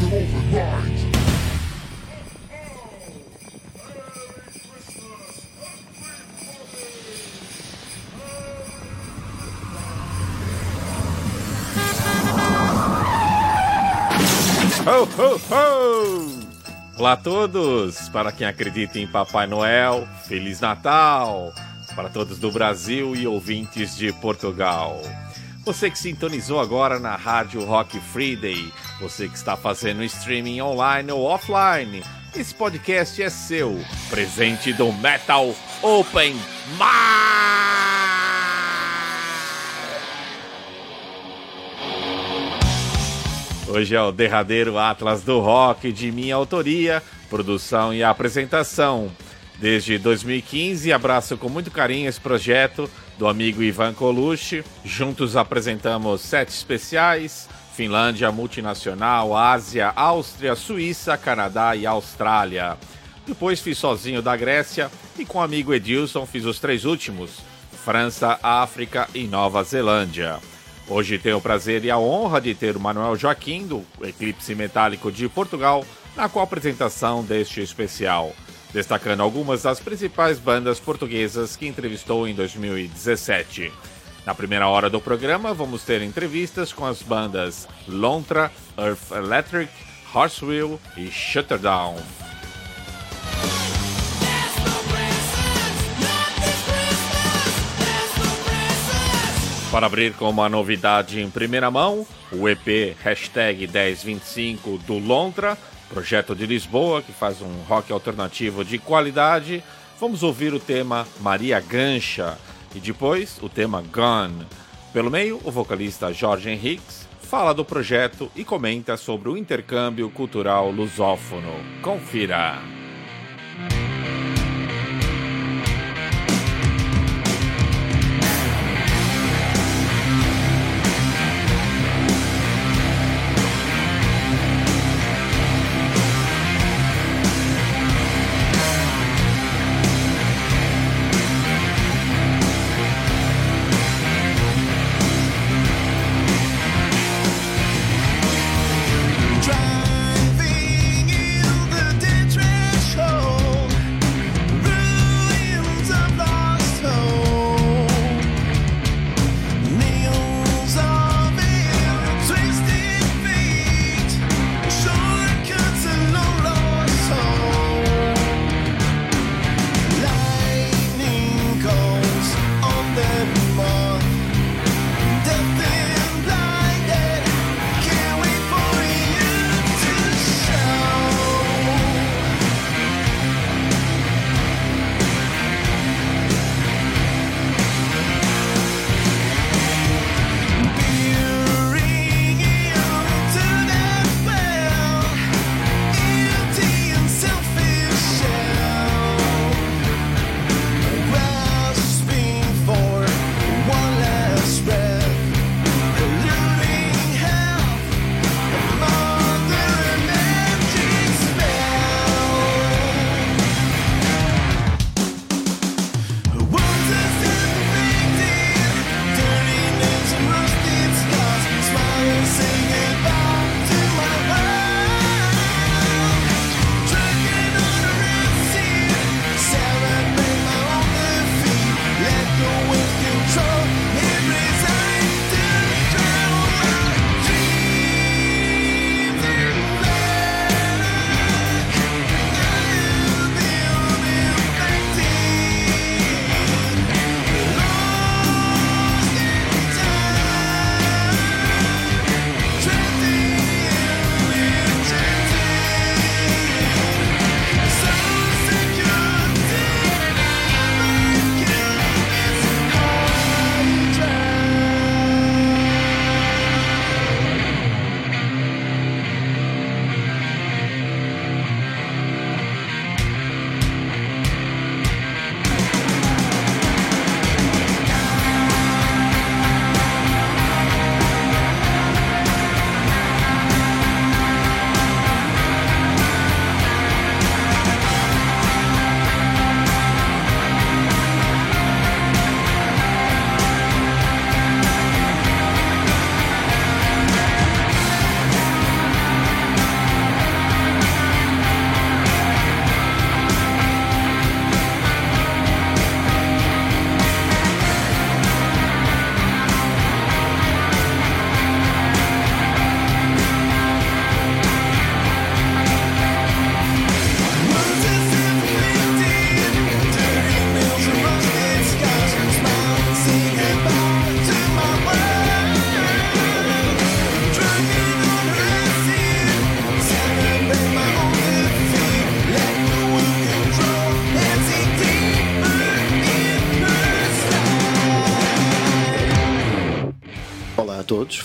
Ho, ho, ho! Olá a todos! Para quem acredita em Papai Noel, Feliz Natal! Para todos do Brasil e ouvintes de Portugal. Você que sintonizou agora na Rádio Rock Friday, você que está fazendo streaming online ou offline, esse podcast é seu. Presente do Metal Open Mind! Hoje é o derradeiro Atlas do Rock de minha autoria, produção e apresentação. Desde 2015, abraço com muito carinho esse projeto do amigo Ivan Colucci. Juntos apresentamos sete especiais: Finlândia, Multinacional, Ásia, Áustria, Suíça, Canadá e Austrália. Depois fiz sozinho da Grécia e com o amigo Edilson fiz os três últimos: França, África e Nova Zelândia. Hoje tenho o prazer e a honra de ter o Manuel Joaquim, do Eclipse Metálico de Portugal, na co-apresentação deste especial, destacando algumas das principais bandas portuguesas que entrevistou em 2017. Na primeira hora do programa, vamos ter entrevistas com as bandas Lontra, Earth Electric, Horsewheel e Shutterdown. Para abrir com uma novidade em primeira mão, o EP hashtag 1025 do Lontra, projeto de Lisboa que faz um rock alternativo de qualidade, vamos ouvir o tema Maria Gancha e depois o tema Gone. Pelo meio, o vocalista Jorge Henriques fala do projeto e comenta sobre o intercâmbio cultural lusófono. Confira!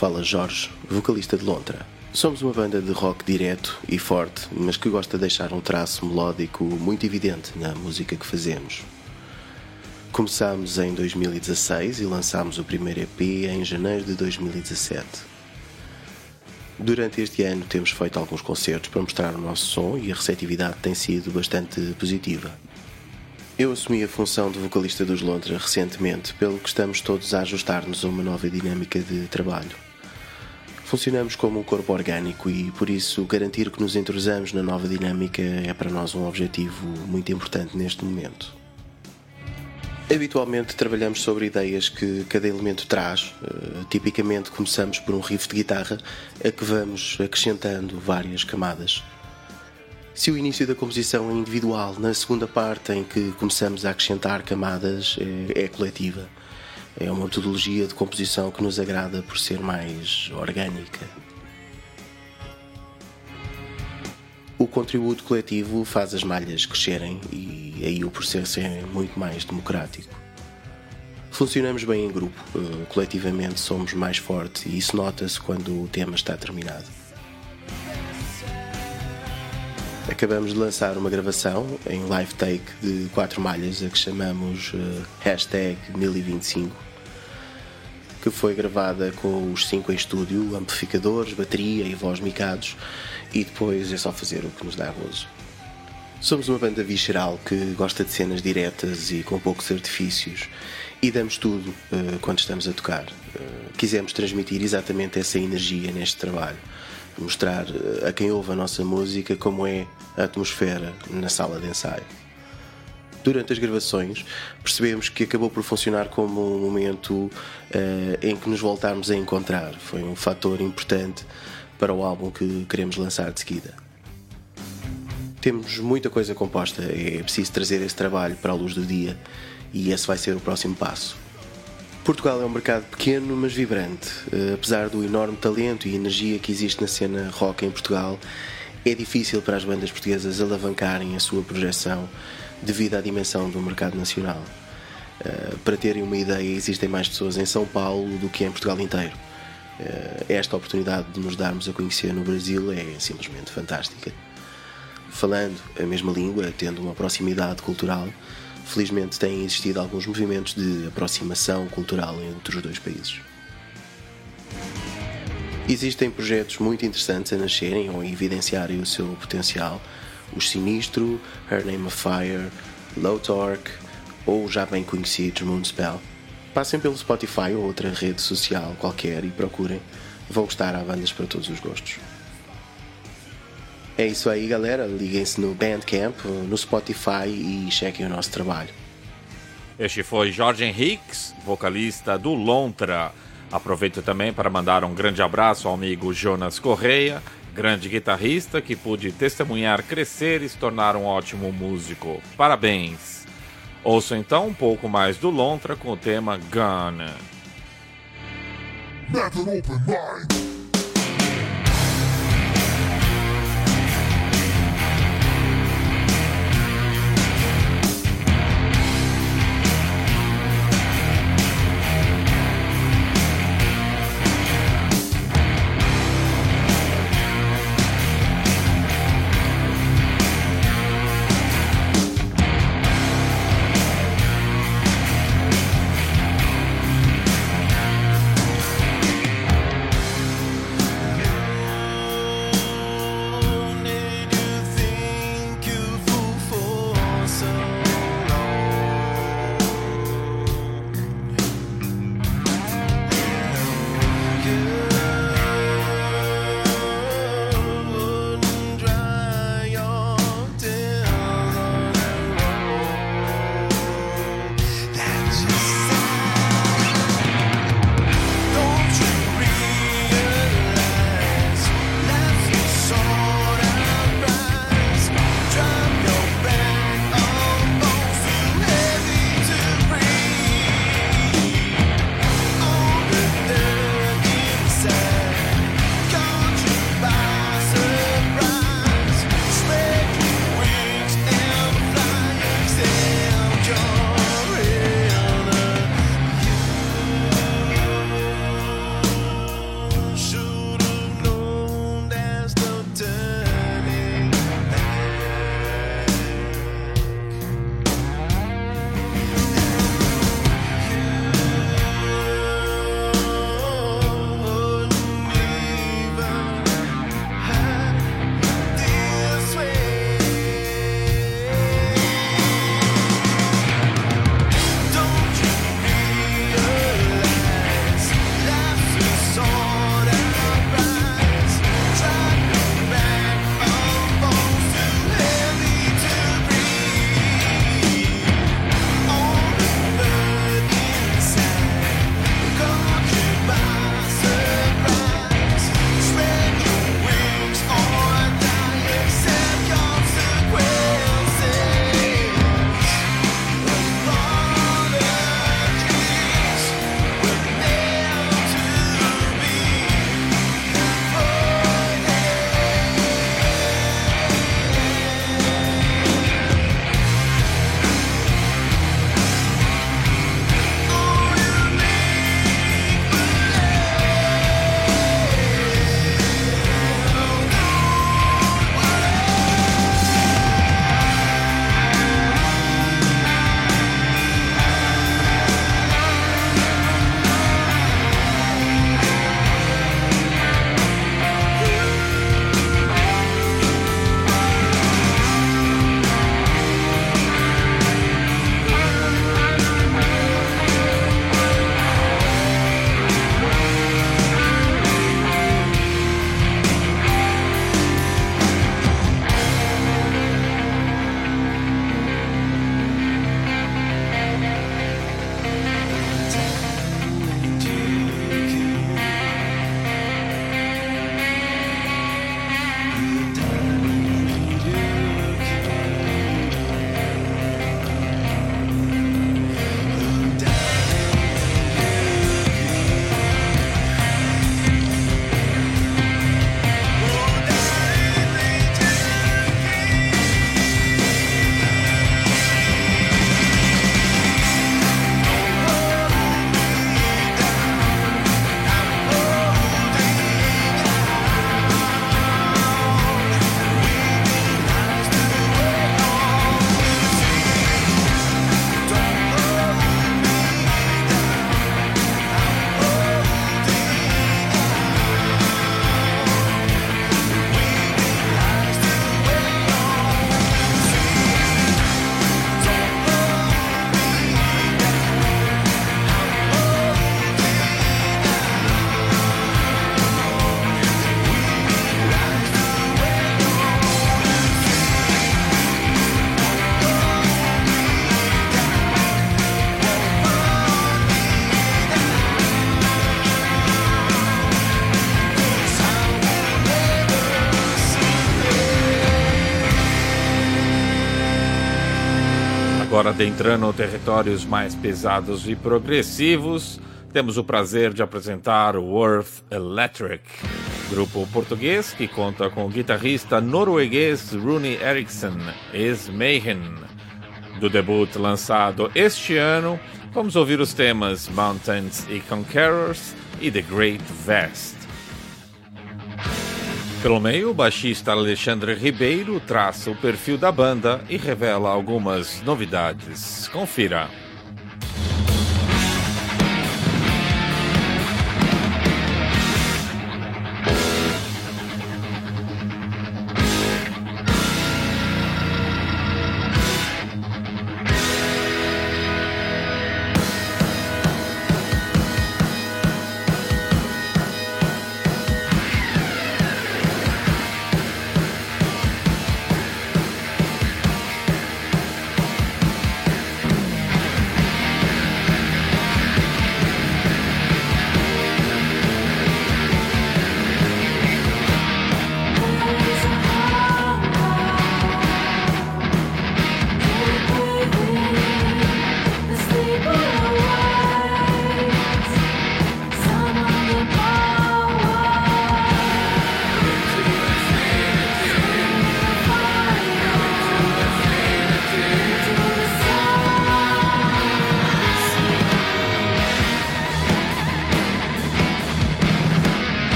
Fala Jorge, vocalista de Lontra. Somos uma banda de rock direto e forte, mas que gosta de deixar um traço melódico muito evidente na música que fazemos. Começámos em 2016 e lançámos o primeiro EP em janeiro de 2017. Durante este ano temos feito alguns concertos para mostrar o nosso som e a receptividade tem sido bastante positiva. Eu assumi a função de vocalista dos Londres recentemente, pelo que estamos todos a ajustar-nos a uma nova dinâmica de trabalho. Funcionamos como um corpo orgânico e, por isso, garantir que nos entrosamos na nova dinâmica é para nós um objetivo muito importante neste momento. Habitualmente trabalhamos sobre ideias que cada elemento traz. Uh, tipicamente começamos por um riff de guitarra a que vamos acrescentando várias camadas. Se o início da composição é individual, na segunda parte em que começamos a acrescentar camadas é, é coletiva. É uma metodologia de composição que nos agrada por ser mais orgânica. O contributo coletivo faz as malhas crescerem e aí o processo é muito mais democrático. Funcionamos bem em grupo, eh, coletivamente somos mais fortes e isso nota-se quando o tema está terminado. Acabamos de lançar uma gravação em live take de quatro malhas, a que chamamos uh, hashtag 1025, que foi gravada com os cinco em estúdio, amplificadores, bateria e voz micados, e depois é só fazer o que nos dá gozo. Somos uma banda visceral que gosta de cenas diretas e com poucos artifícios e damos tudo uh, quando estamos a tocar. Uh, quisemos transmitir exatamente essa energia neste trabalho mostrar eh, a quem ouve a nossa música como é a atmosfera na sala de ensaio. Durante as gravações, percebemos que acabou por funcionar como um momento uh, em que nos voltarmos a encontrar. Foi um fator importante para o álbum que queremos lançar de seguida. Temos muita coisa composta, é preciso trazer esse trabalho para a luz do dia e esse vai ser o próximo passo. Portugal é um mercado pequeno, mas vibrante. Uh, apesar do enorme talento e energia que existe na cena rock em Portugal, é difícil para as bandas portuguesas alavancarem a sua projeção devido à dimensão do mercado nacional. Uh, para terem uma ideia, existem mais pessoas em São Paulo do que em Portugal inteiro. Uh, esta oportunidade de nos darmos a conhecer no Brasil é simplesmente fantástica. Falando a mesma língua, tendo uma proximidade cultural, felizmente têm existido alguns movimentos de aproximação cultural entre os dois países. Existem projetos muito interessantes a nascerem ou a evidenciarem o seu potencial. O Sinistro, Her Name of Fire, Low Torque ou já bem conhecidos Moonspell. Passem pelo Spotify ou outra rede social qualquer e procurem. Vão gostar, há bandas para todos os gostos. É isso aí, galera. Liguem-se no Bandcamp, no Spotify e chequem o nosso trabalho. Este foi Jorge Henriques, vocalista do Lontra. Aproveito também para mandar um grande abraço ao amigo Jonas Correia, grande guitarrista que pude testemunhar crescer e se tornar um ótimo músico. Parabéns! Ouço então um pouco mais do Lontra com o tema Gun. Agora adentrando territórios mais pesados e progressivos, temos o prazer de apresentar Worth Electric, grupo português que conta com o guitarrista norueguês Rune Eriksson, ex-Mayhem. Do debut lançado este ano, vamos ouvir os temas Mountains e Conquerors e The Great Vast. Pelo meio, o baixista Alexandre Ribeiro traça o perfil da banda e revela algumas novidades. Confira.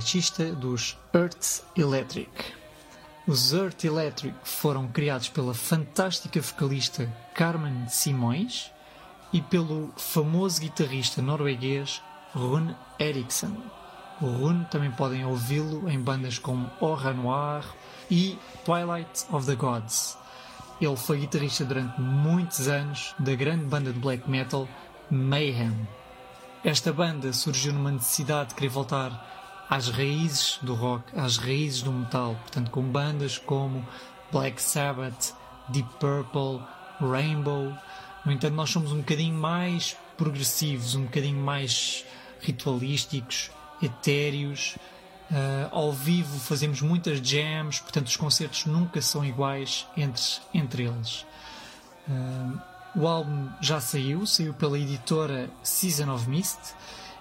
Baixista dos Earth Electric. Os Earth Electric foram criados pela fantástica vocalista Carmen Simões e pelo famoso guitarrista norueguês Rune Eriksson. O Rune também podem ouvi-lo em bandas como Aura Noir e Twilight of the Gods. Ele foi guitarrista durante muitos anos da grande banda de black metal Mayhem. Esta banda surgiu numa necessidade de querer voltar às raízes do rock, às raízes do metal, portanto, com bandas como Black Sabbath, Deep Purple, Rainbow. No entanto, nós somos um bocadinho mais progressivos, um bocadinho mais ritualísticos, etéreos. Uh, ao vivo fazemos muitas jams, portanto, os concertos nunca são iguais entre, entre eles. Uh, o álbum já saiu, saiu pela editora Season of Mist,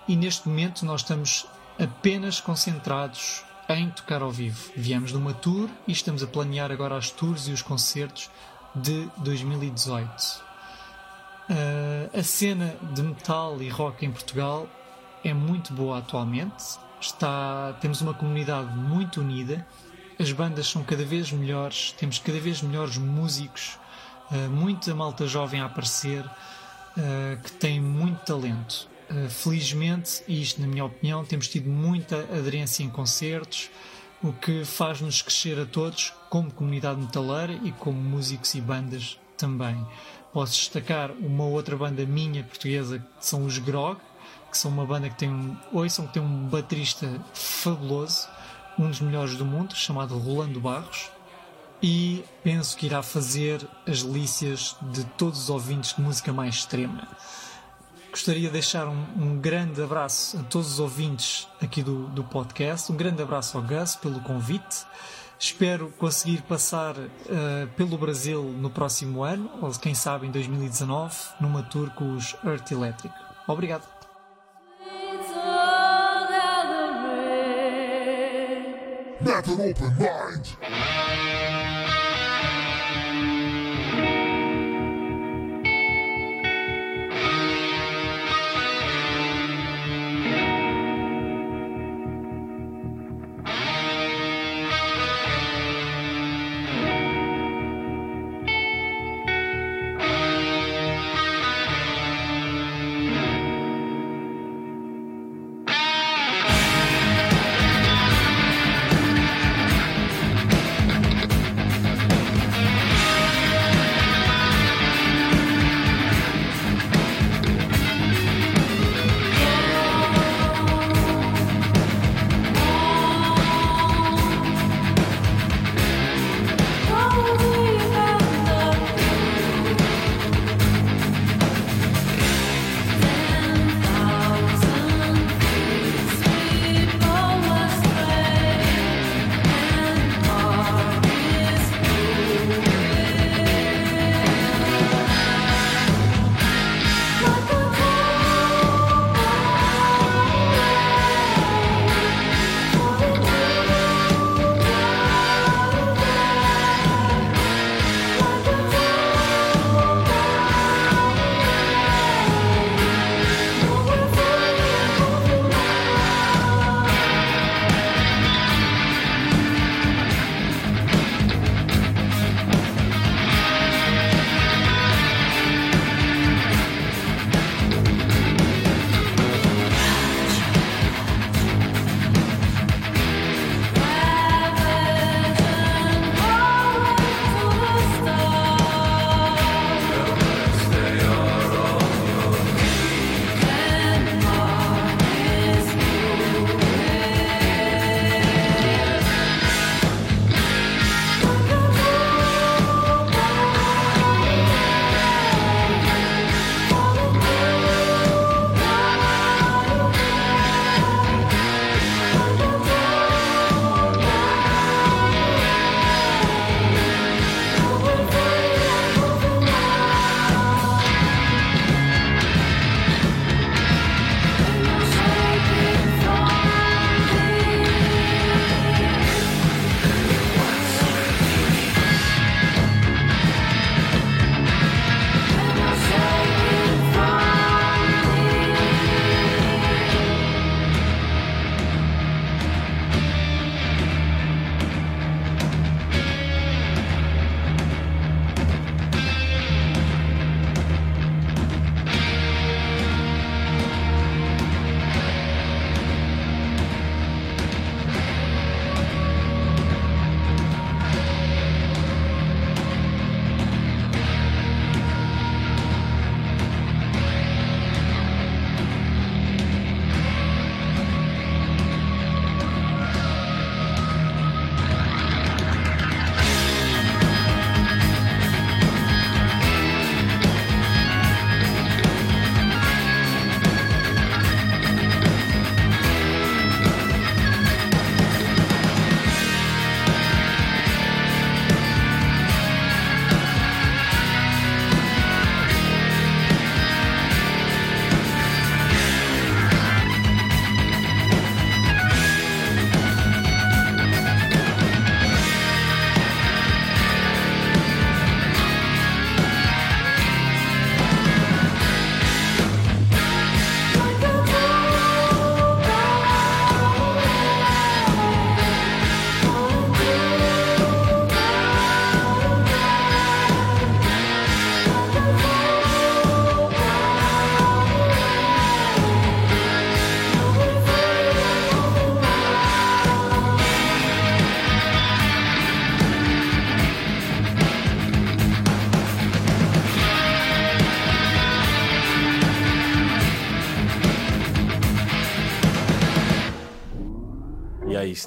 e neste momento nós estamos apenas concentrados em tocar ao vivo. Viemos de uma tour e estamos a planear agora as tours e os concertos de 2018. Uh, ah, a cena de metal e rock em Portugal é muito boa atualmente. Está, temos uma comunidade muito unida. As bandas são cada vez melhores, temos cada vez melhores músicos, uh, muita malta jovem a aparecer uh, que tem muito talento. Eh, felizmente, e isto na minha opinião, temos tido muita aderência em concertos, o que faz-nos crescer a todos como comunidade metaleira e como músicos e bandas também. Posso destacar uma outra banda minha portuguesa, que são os Grog, que são uma banda que tem um. Ouçam que tem um baterista fabuloso, um dos melhores do mundo, chamado Rolando Barros. E penso que irá fazer as delícias de todos os ouvintes de música mais extrema. Gostaria de deixar um, um, grande abraço a todos os ouvintes aqui do, do podcast, um grande abraço ao Gus pelo convite. Espero conseguir passar uh, pelo Brasil no próximo ano, ou quem sabe em 2019, numa tour com os Earth Electric. Obrigado. An open mind.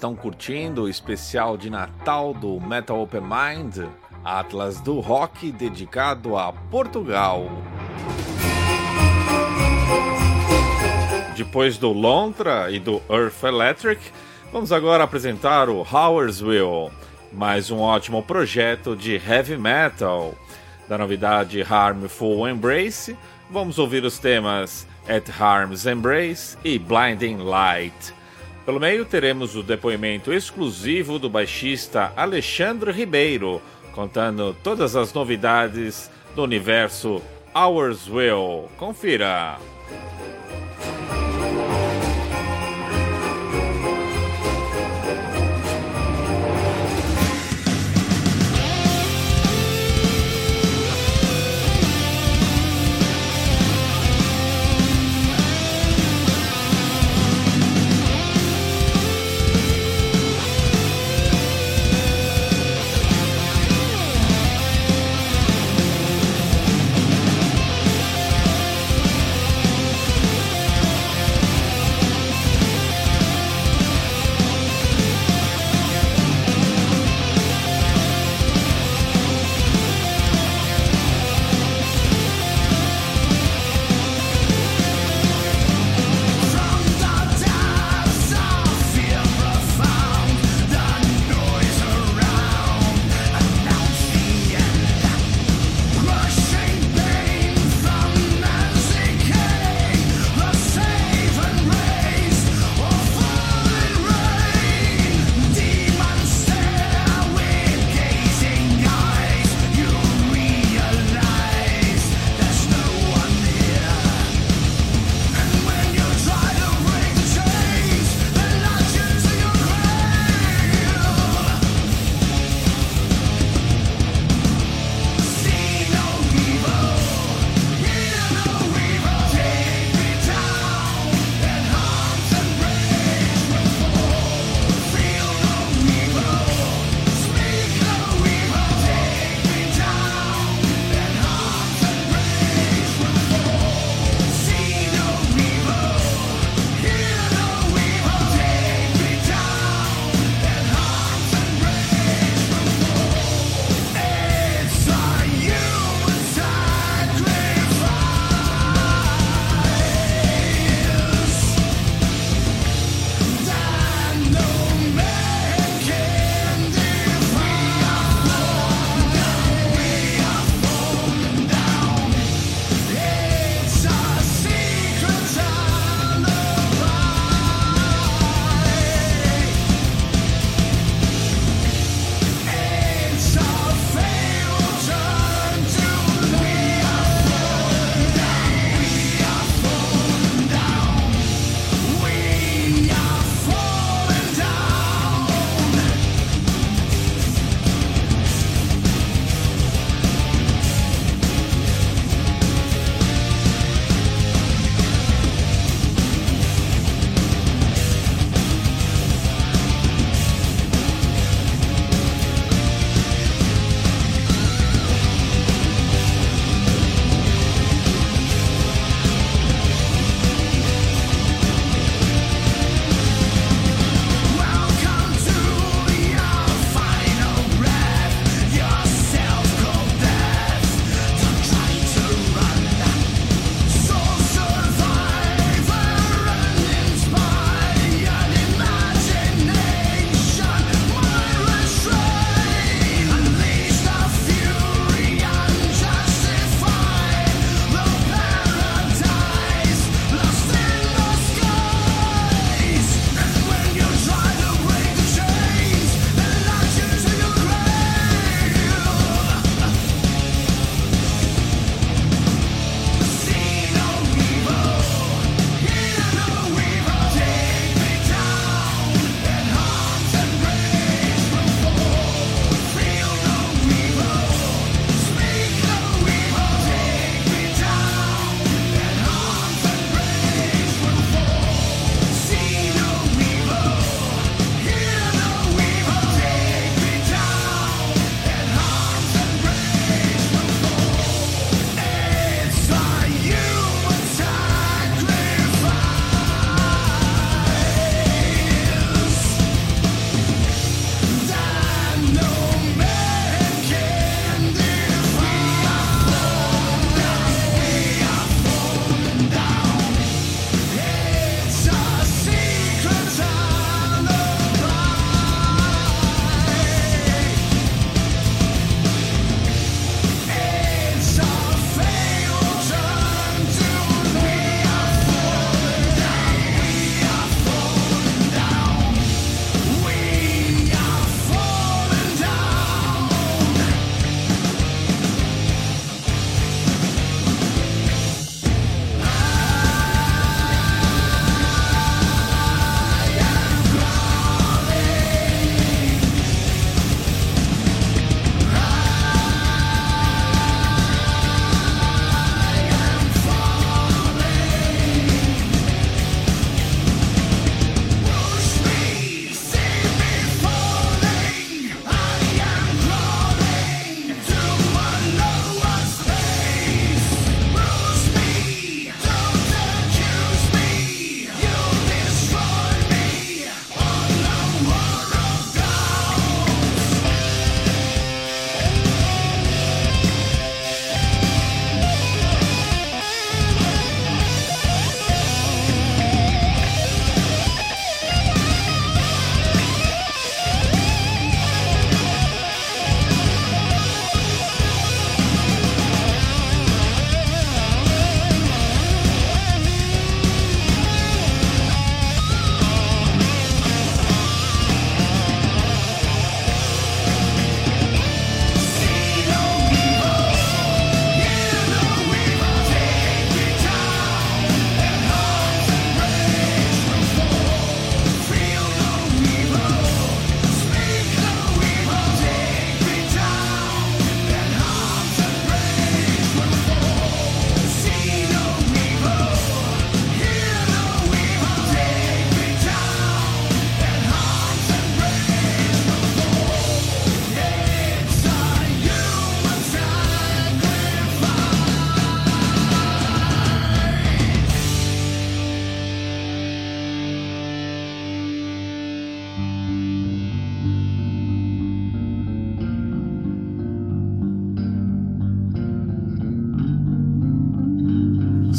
Estão curtindo o especial de Natal do Metal Open Mind, Atlas do Rock dedicado a Portugal. Depois do Lontra e do Earth Electric, vamos agora apresentar o Howersville, mais um ótimo projeto de heavy metal. Da novidade Harmful Embrace, vamos ouvir os temas At Harm's Embrace e Blinding Light. Pelo meio, teremos o depoimento exclusivo do baixista Alexandre Ribeiro, contando todas as novidades do universo Ours Will. Confira!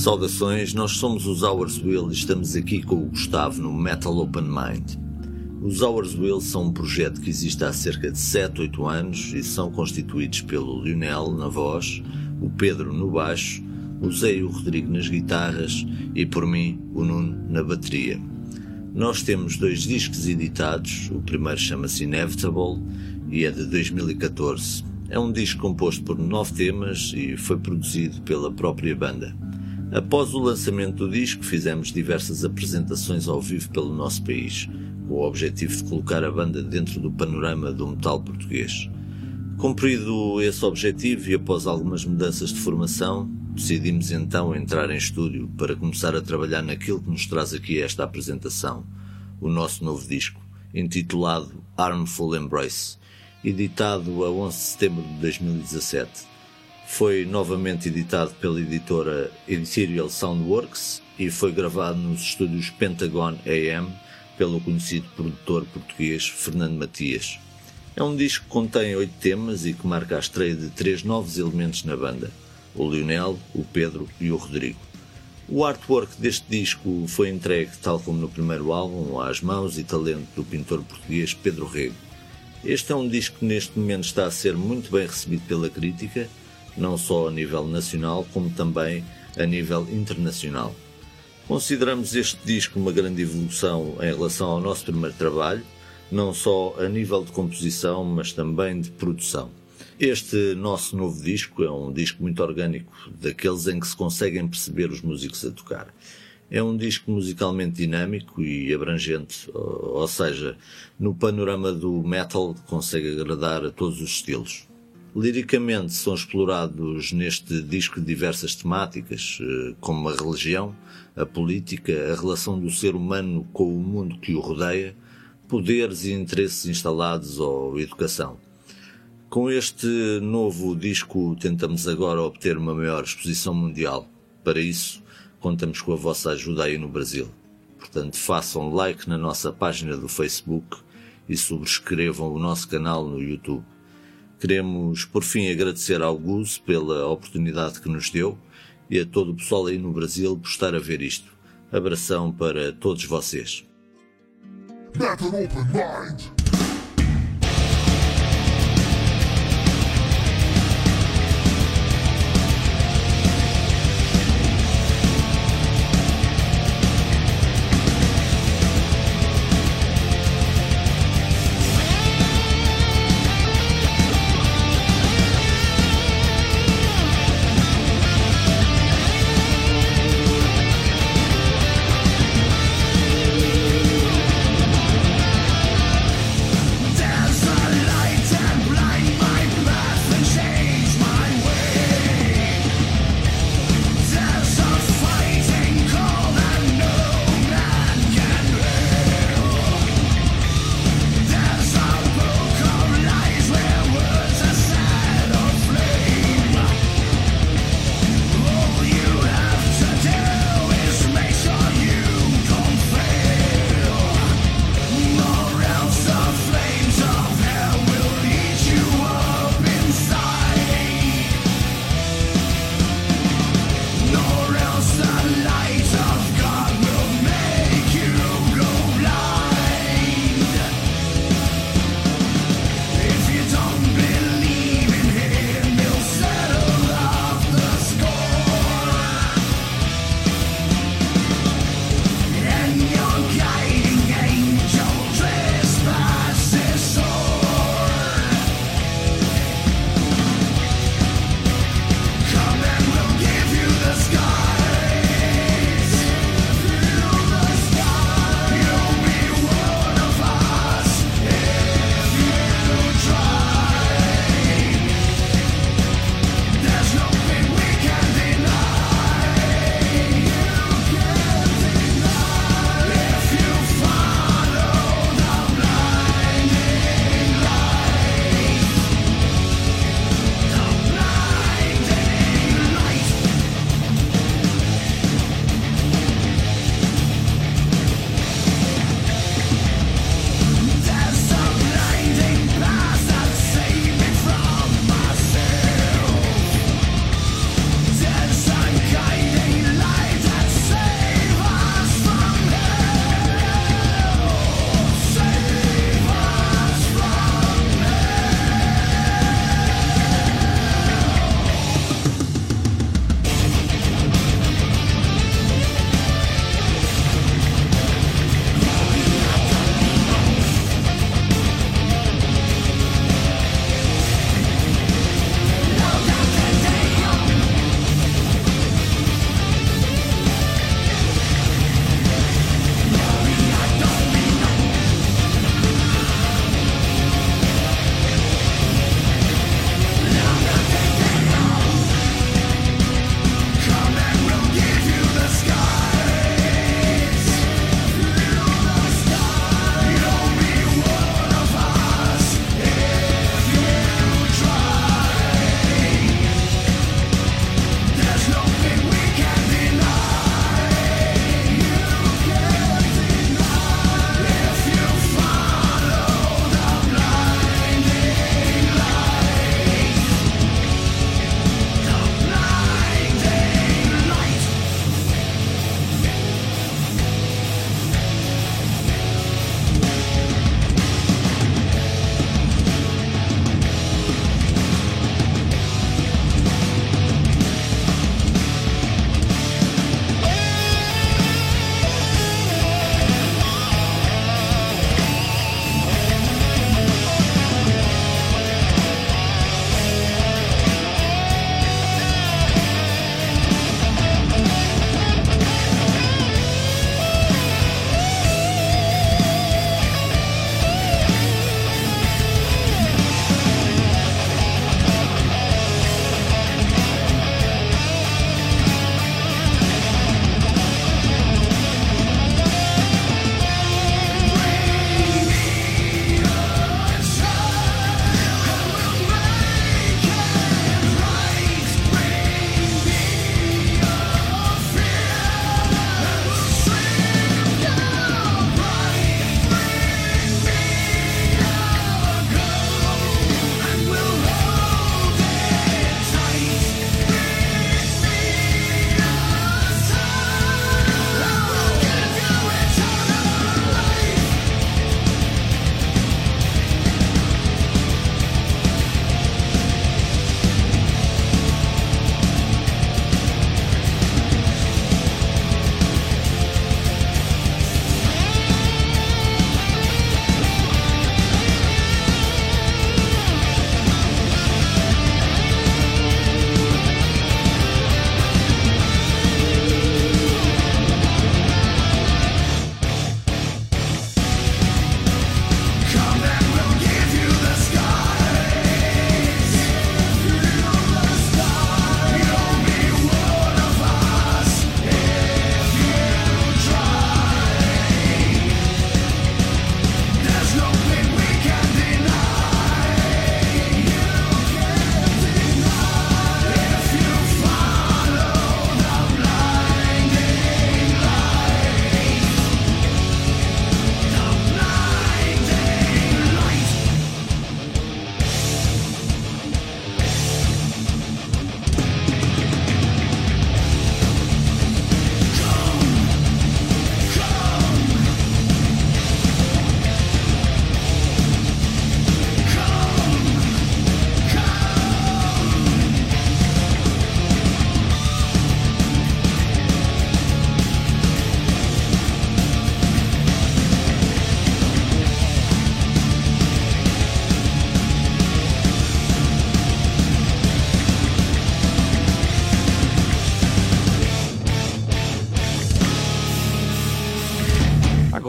Saudações, nós somos os Hours Will e estamos aqui com o Gustavo no Metal Open Mind. Os Hours Will são um projeto que existe há cerca de 7, 8 anos e são constituídos pelo Lionel na voz, o Pedro no baixo, o Zé e o Rodrigo nas guitarras e por mim o Nuno na bateria. Nós temos dois discos editados, o primeiro chama-se Inevitable e é de 2014. É um disco composto por nove temas e foi produzido pela própria banda. Após o lançamento do disco, fizemos diversas apresentações ao vivo pelo nosso país, com o objetivo de colocar a banda dentro do panorama do metal português. Cumprido esse objetivo e após algumas mudanças de formação, decidimos então entrar em estúdio para começar a trabalhar naquilo que nos traz aqui esta apresentação, o nosso novo disco, intitulado Armful Embrace, editado a 11 de setembro de 2017 foi novamente editado pela editora Editorial Soundworks e foi gravado nos estúdios Pentagon AM pelo conhecido produtor português Fernando Matias. É um disco que contém oito temas e que marca a estreia de três novos elementos na banda: o Lionel, o Pedro e o Rodrigo. O artwork deste disco foi entregue, tal como no primeiro álbum, às mãos e talento do pintor português Pedro Rego. Este é um disco que neste momento está a ser muito bem recebido pela crítica não só a nível nacional, como também a nível internacional. Consideramos este disco uma grande evolução em relação ao nosso primeiro trabalho, não só a nível de composição, mas também de produção. Este nosso novo disco é um disco muito orgânico, daqueles em que se conseguem perceber os músicos a tocar. É um disco musicalmente dinâmico e abrangente, ou seja, no panorama do metal consegue agradar a todos os estilos. Liricamente são explorados neste disco diversas temáticas, eh, como a religião, a política, a relação do ser humano com o mundo que o rodeia, poderes e interesses instalados ou educação. Com este novo disco tentamos agora obter uma maior exposição mundial. Para isso, contamos com a vossa ajuda aí no Brasil. Portanto, façam like na nossa página do Facebook e subscrevam o nosso canal no YouTube. Queremos, por fim, agradecer ao Gus pela oportunidade que nos deu e a todo o pessoal aí no Brasil por estar a ver isto. Abração para todos vocês.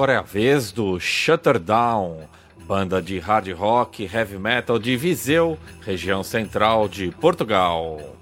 Agora é a vez do Shutterdown, banda de hard rock e heavy metal de Viseu, região central de Portugal.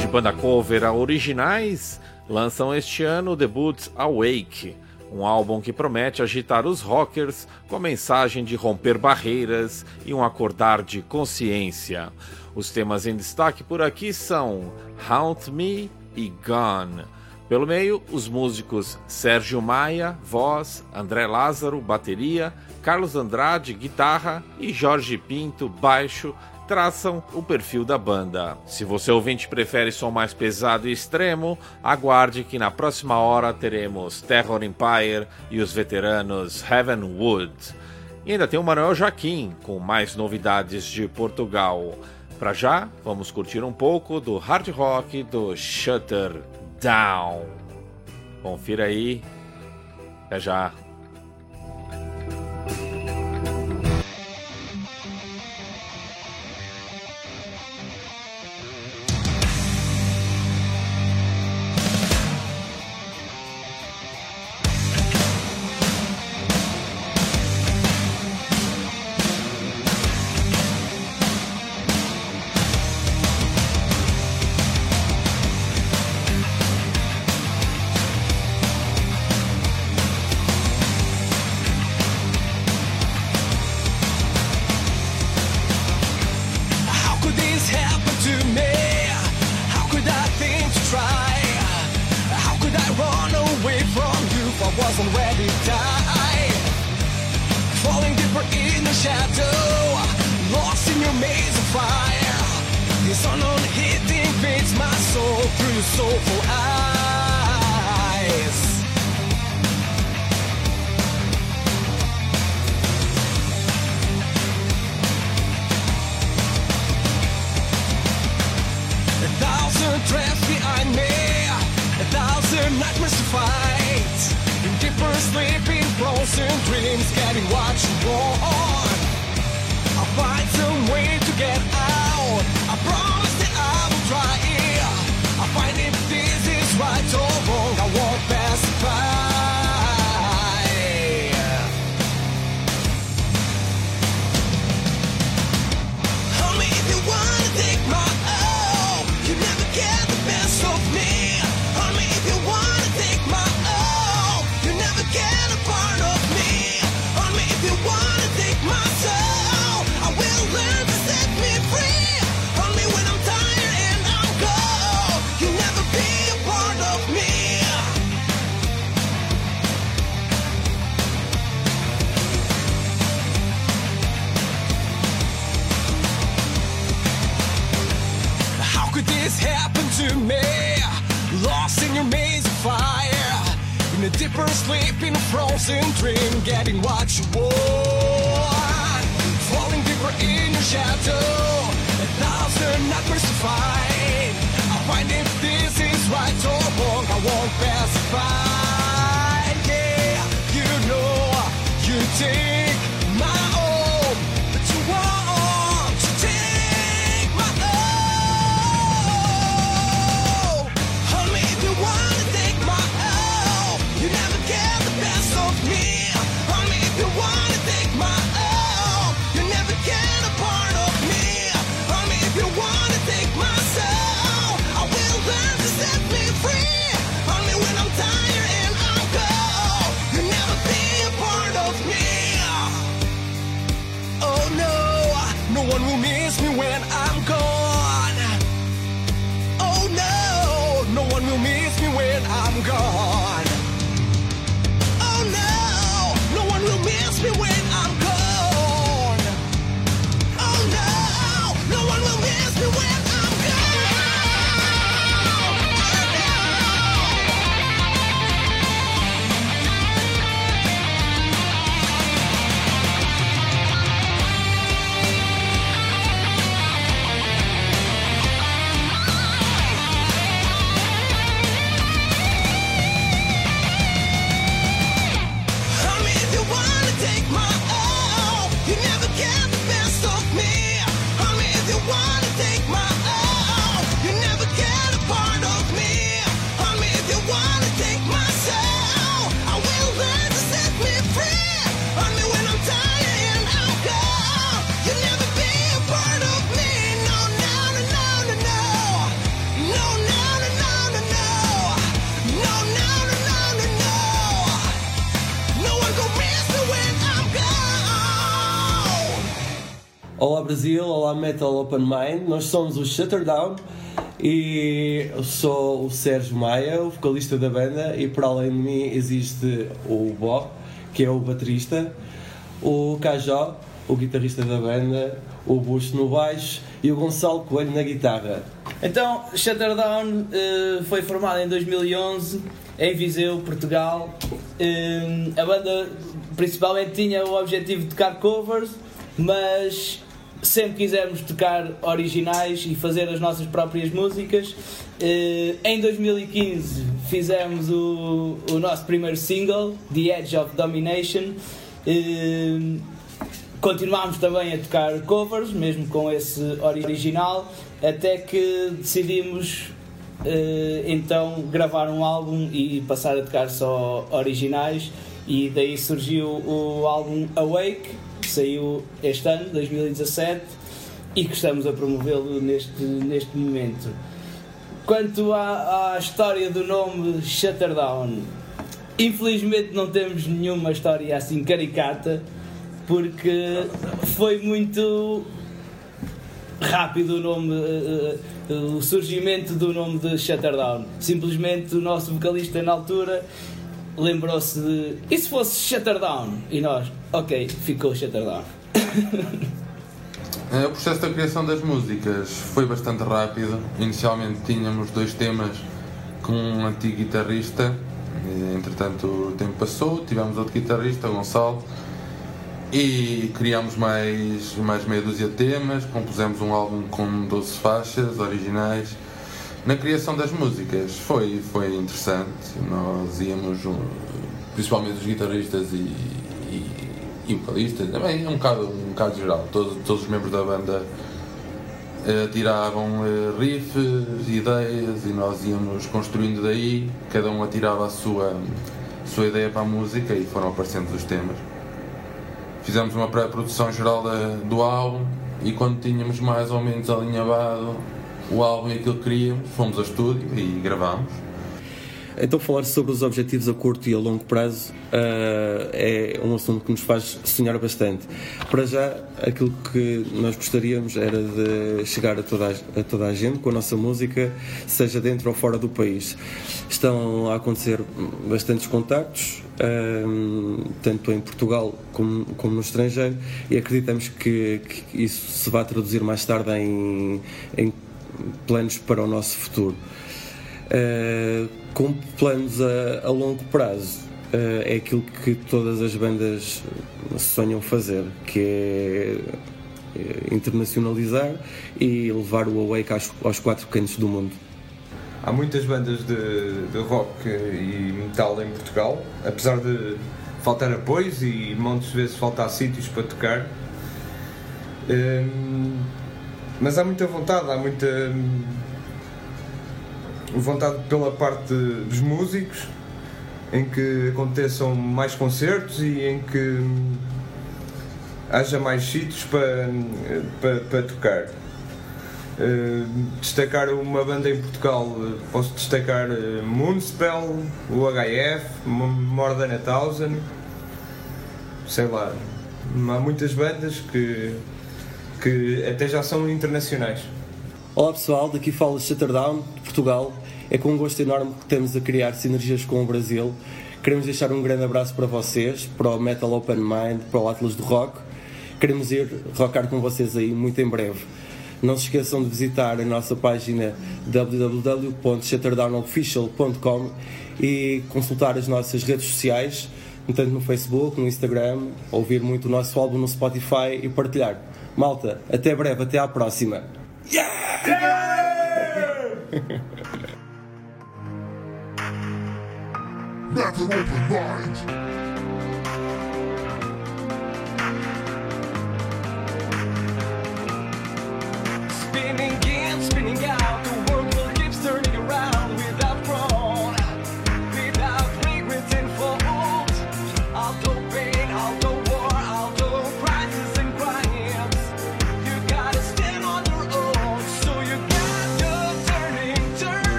De banda cover a originais, lançam este ano o debut Awake, um álbum que promete agitar os rockers com a mensagem de romper barreiras e um acordar de consciência. Os temas em destaque por aqui são Haunt Me e Gone. Pelo meio, os músicos Sérgio Maia, voz, André Lázaro, bateria, Carlos Andrade, guitarra e Jorge Pinto, baixo, traçam o perfil da banda. Se você ouvinte prefere som mais pesado e extremo, aguarde que na próxima hora teremos Terror Empire e os veteranos Heavenwood. E ainda tem o Manuel Jaquim com mais novidades de Portugal. Para já, vamos curtir um pouco do hard rock do Shutter Down. Confira aí. Até já. Open Mind. Nós somos o Shutterdown e eu sou o Sérgio Maia, o vocalista da banda, e por além de mim existe o Bob, que é o baterista, o Cajó, o guitarrista da banda, o Busto no baixo e o Gonçalo Coelho na guitarra. Então, Shutterdown uh, foi formado em 2011 em Viseu, Portugal. Uh, a banda principalmente tinha o objetivo de tocar covers, mas sempre quisemos tocar originais e fazer as nossas próprias músicas. Uh, em 2015 fizemos o, o nosso primeiro single, The Edge of Domination. Uh, continuámos também a tocar covers, mesmo com esse original, até que decidimos uh, então gravar um álbum e passar a tocar só originais. E daí surgiu o álbum Awake, que saiu este ano, 2017, e que estamos a promovê-lo neste, neste momento. Quanto à, à história do nome Shutterdown, infelizmente não temos nenhuma história assim caricata, porque foi muito rápido o nome, uh, uh, o surgimento do nome de Shutterdown. Simplesmente o nosso vocalista na altura lembrou-se de e se fosse Shutterdown? E nós, ok, ficou Shutterdown. É, o processo da criação das músicas foi bastante rápido. Inicialmente tínhamos dois temas com um antigo guitarrista, entretanto o tempo passou, tivemos outro guitarrista, Gonçalo, e criámos mais, mais meia dúzia de temas, compusemos um álbum com 12 faixas originais. Na criação das músicas foi, foi interessante, nós íamos, principalmente os guitarristas e, e, e vocalistas, também um bocado, um bocado geral, todos, todos os membros da banda eh, tiravam eh, riffs, ideias e nós íamos construindo daí, cada um atirava a sua, sua ideia para a música e foram aparecendo os temas. Fizemos uma pré-produção geral da, do álbum e quando tínhamos mais ou menos alinhavado o álbum e aquilo que queríamos, fomos ao estúdio e gravámos. Então, falar sobre os objetivos a curto e a longo prazo uh, é um assunto que nos faz sonhar bastante. Para já, aquilo que nós gostaríamos era de chegar a toda a, a toda a gente com a nossa música, seja dentro ou fora do país. Estão a acontecer bastantes contactos, uh, tanto em Portugal como, como, no estrangeiro, e acreditamos que, que, isso se vai traduzir mais tarde em, em planos para o nosso futuro. Uh, com planos a, a longo prazo, uh, é aquilo que todas as bandas sonham fazer, que é internacionalizar e levar o Awake aos, aos quatro cantos do mundo. Há muitas bandas de, de rock e metal em Portugal, apesar de faltar apoios e montes de vezes faltar sítios para tocar. Um, mas há muita vontade, há muita vontade pela parte dos músicos, em que aconteçam mais concertos e em que haja mais sítios para, para, para tocar. Destacar uma banda em Portugal, posso destacar uh, Moonspell, o HF, More Than a Thousand, sei lá, há muitas bandas que, que até já são internacionais. Olá pessoal, daqui fala Shutterdown, de Portugal. É com um gosto enorme que estamos a criar sinergias com o Brasil. Queremos deixar um grande abraço para vocês, para o Metal Open Mind, para o Atlas do Rock. Queremos ir rockar com vocês aí muito em breve. Não se esqueçam de visitar a nossa página www.shutterdownofficial.com e consultar as nossas redes sociais, tanto no Facebook, no Instagram, ouvir muito o nosso álbum no Spotify e partilhar. Malta, até breve, até à próxima. Yeah! yeah! Spinning in, spinning out.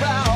Around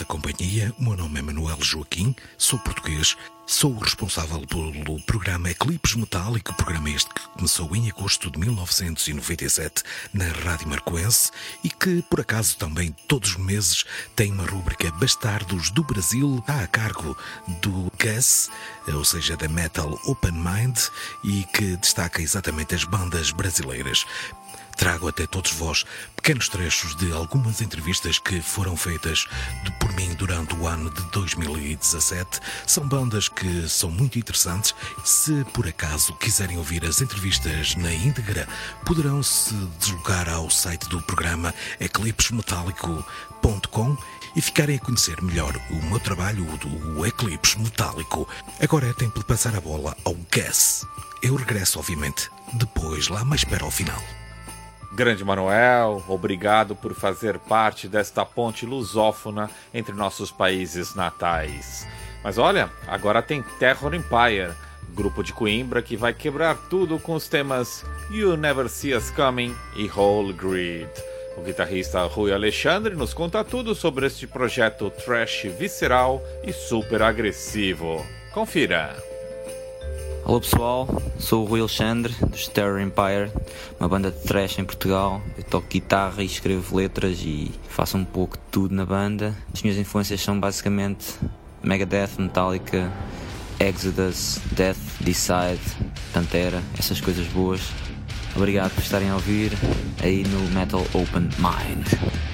vossa companhia. O meu nome é Manuel Joaquim, sou português, sou o responsável pelo programa Eclipse Metálico, programa este que começou em agosto de 1997 na Rádio Marcoense e que, por acaso, também todos os meses tem uma rúbrica Bastardos do Brasil, está a cargo do Gus, ou seja, da Metal Open Mind, e que destaca exatamente as bandas brasileiras. Trago até todos vós pequenos trechos de algumas entrevistas que foram feitas por mim durante o ano de 2017. São bandas que são muito interessantes. Se por acaso quiserem ouvir as entrevistas na íntegra, poderão se deslocar ao site do programa eclipsemetálico.com e ficarem a conhecer melhor o meu trabalho, o do Eclipse Metálico. Agora é tempo de passar a bola ao Gas. Eu regresso, obviamente, depois, lá mais para o final. Grande Manuel, obrigado por fazer parte desta ponte lusófona entre nossos países natais. Mas olha, agora tem Terror Empire, grupo de Coimbra que vai quebrar tudo com os temas You Never See Us Coming e Whole Grid. O guitarrista Rui Alexandre nos conta tudo sobre este projeto trash visceral e super agressivo. Confira! Olá pessoal, sou o Rui Alexandre dos Terror Empire, uma banda de thrash em Portugal. Eu toco guitarra e escrevo letras e faço um pouco de tudo na banda. As minhas influências são basicamente Megadeth, Metallica, Exodus, Death, Decide, Pantera, essas coisas boas. Obrigado por estarem a ouvir aí no Metal Open Mind.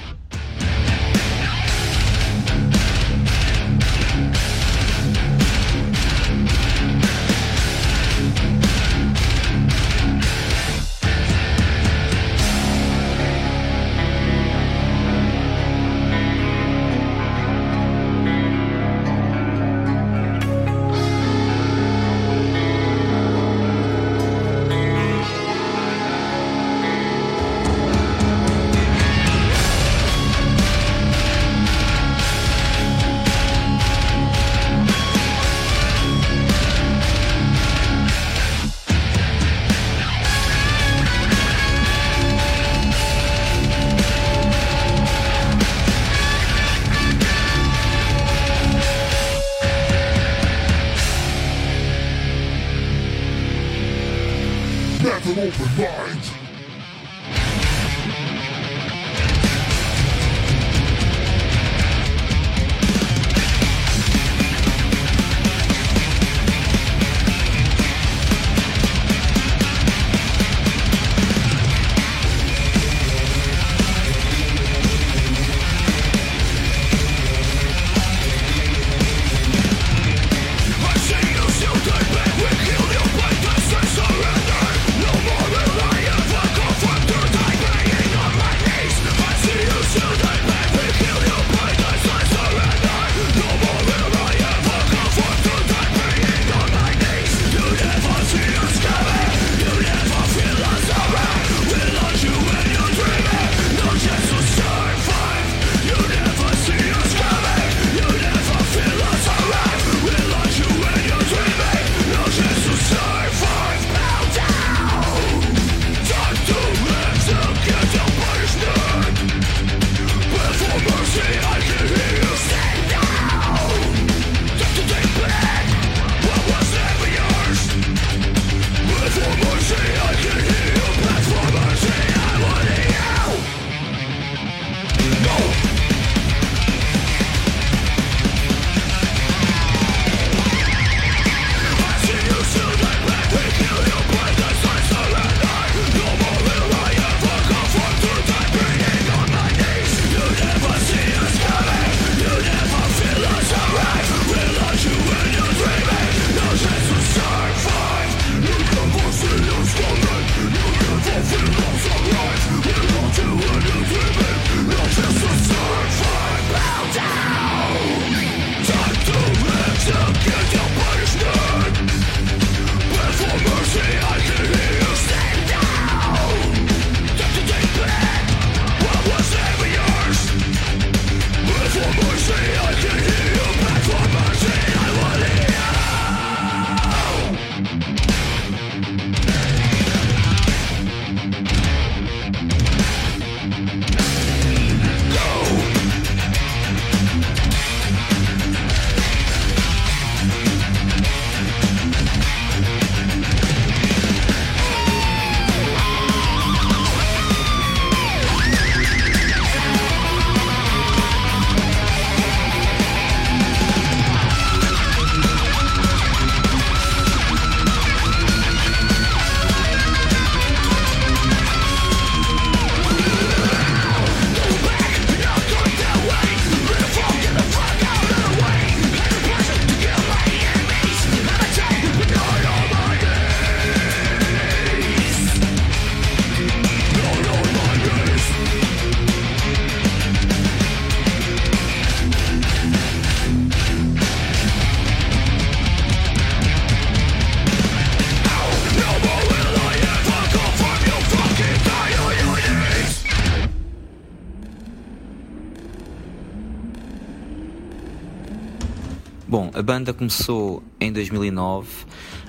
Banda começou em 2009,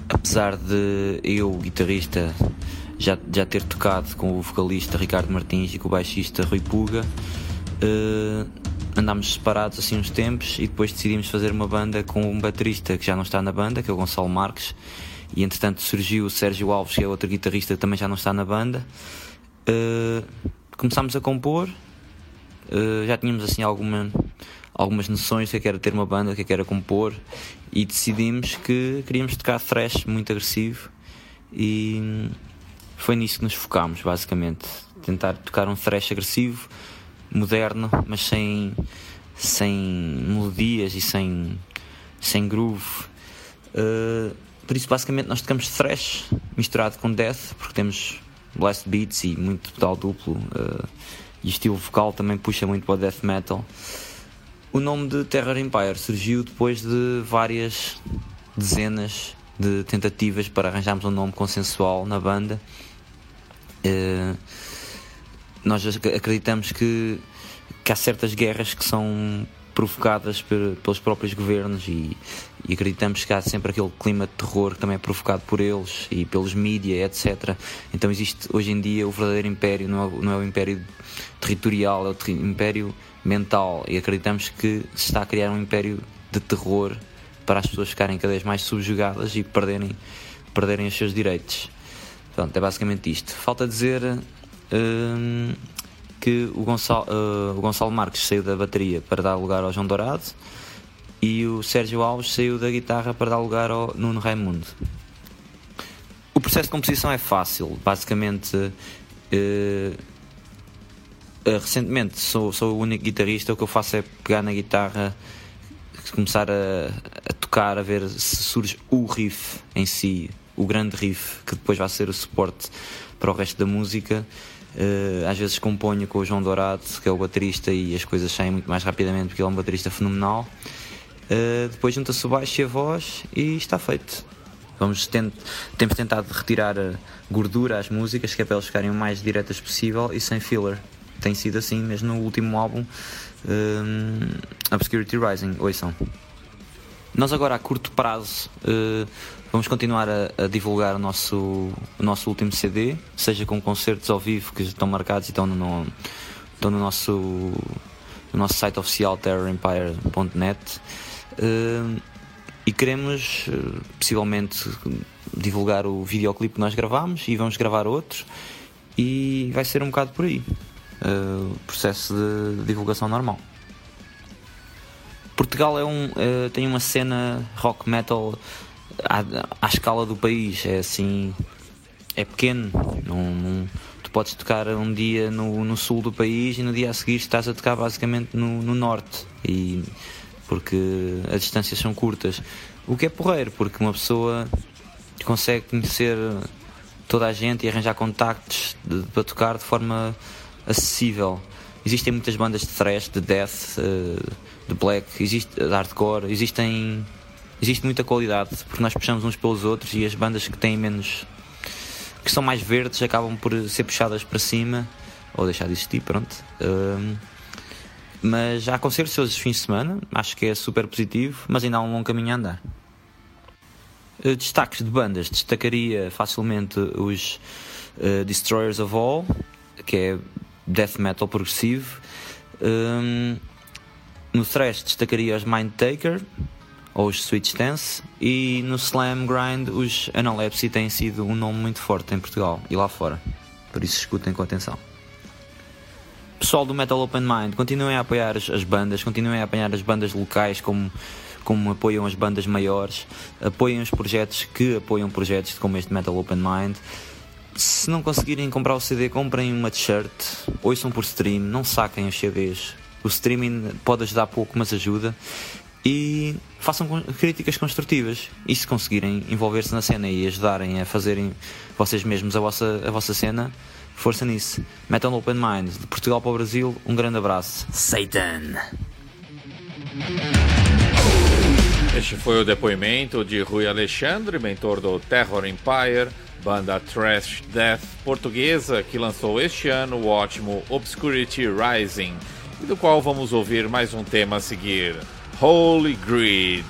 apesar de eu, guitarrista, já, já ter tocado com o vocalista Ricardo Martins e com o baixista Rui Puga. eh, andámos separados assim uns tempos e depois decidimos fazer uma banda com um baterista que já não está na banda, que é o Gonçalo Marques, e entretanto surgiu o Sérgio Alves, que é outro guitarrista que também já não está na banda. Eh, começámos a compor, eh, já tínhamos assim alguma, algumas noções que é era ter uma banda, que é era compor e decidimos que queríamos tocar thrash muito agressivo e foi nisso que nos focámos, basicamente. Tentar tocar um thrash agressivo, moderno, mas sem, sem melodias e sem, sem groove. Uh, por isso, basicamente, nós tocamos thrash misturado com death, porque temos blast beats e muito pedal duplo. uh, e o estilo vocal também puxa muito para o death metal. O nome de Terror Empire surgiu depois de várias dezenas de tentativas para arranjarmos um nome consensual na banda. Eh, nós ac- acreditamos que, que há certas guerras que são provocadas pe- pelos próprios governos e, e acreditamos que há sempre aquele clima de terror que também é provocado por eles e pelos mídia, etc. Então existe hoje em dia o verdadeiro império, não é, o- não é o império territorial, é o império mental e acreditamos que se está a criar um império de terror para as pessoas ficarem cada vez mais subjugadas e perderem, perderem os seus direitos. Pronto, é basicamente isto. Falta dizer hum, que o Gonçalo, eh, o Gonçalo Marques saiu da bateria para dar lugar ao João Dourado e o Sérgio Alves saiu da guitarra para dar lugar ao Nuno Raimundo. O processo de composição é fácil, basicamente. eh, recentemente sou, sou o único guitarrista, o que eu faço é pegar na guitarra, começar a, a tocar, a ver se surge o riff em si, o grande riff, que depois vai ser o suporte para o resto da música. Eh, às vezes componho com o João Dourado, que é o baterista, e as coisas saem muito mais rapidamente porque ele é um baterista fenomenal. Uh, depois junta-se o baixo e a voz e está feito. Vamos tent temos tentado retirar gordura às músicas, que é para elas ficarem o mais diretas possível e sem filler. Tem sido assim mesmo no último álbum, um, Obscurity Rising. Ouçam. Nós agora a curto prazo uh, vamos continuar a, a divulgar o nosso, o nosso último CD, seja com concertos ao vivo que estão marcados e estão no, estão no nosso, no nosso site oficial terrorempire.net. Uh, e queremos uh, possivelmente divulgar o videoclipe que nós gravámos e vamos gravar outro e vai ser um bocado por aí uh, processo de divulgação normal. Portugal é um, uh, tem uma cena rock metal à, à escala do país, é assim, é pequeno, tu podes tocar um dia no, no sul do país e no dia a seguir estás a tocar basicamente no, no norte e porque as distâncias são curtas. O que é porreiro, porque uma pessoa consegue conhecer toda a gente e arranjar contactos de- para tocar de forma acessível. Existem muitas bandas de thrash, de death, eh, de black, existe, de hardcore, existem, existe muita qualidade, porque nós puxamos uns pelos outros e as bandas que têm menos. que são mais verdes acabam por ser puxadas para cima ou deixar de existir, pronto. Ahm, mas há concertos todos os fins de semana, acho que é super positivo, mas ainda há um longo caminho a andar. Eh, Destaques de bandas, destacaria facilmente os eh, Destroyers of All, que é death metal progressivo. Hum, no thrash destacaria os Mindtaker, ou os Switch Dance, e no Slam Grind os Analepsy têm sido um nome muito forte em Portugal e lá fora. Por isso escutem com atenção. Pessoal do Metal Open Mind, continuem a apoiar as, as bandas, continuem a apoiar as bandas locais como, como apoiam as bandas maiores, apoiem os projetos que apoiam projetos como este Metal Open Mind. Se não conseguirem comprar o CD, comprem uma t-shirt, ouçam por stream, não saquem os CDs. O streaming pode ajudar pouco, mas ajuda. E façam críticas construtivas. E se conseguirem envolver-se na cena e ajudarem a fazerem vocês mesmos a vossa, a vossa cena, força nisso. Metal Open Mind, de Portugal para o Brasil, um grande abraço. Satan! Este foi o depoimento de Rui Alexandre, mentor do Terror Empire, banda Trash Death portuguesa que lançou este ano o ótimo Obscurity Rising, e do qual vamos ouvir mais um tema a seguir: Holy Grid.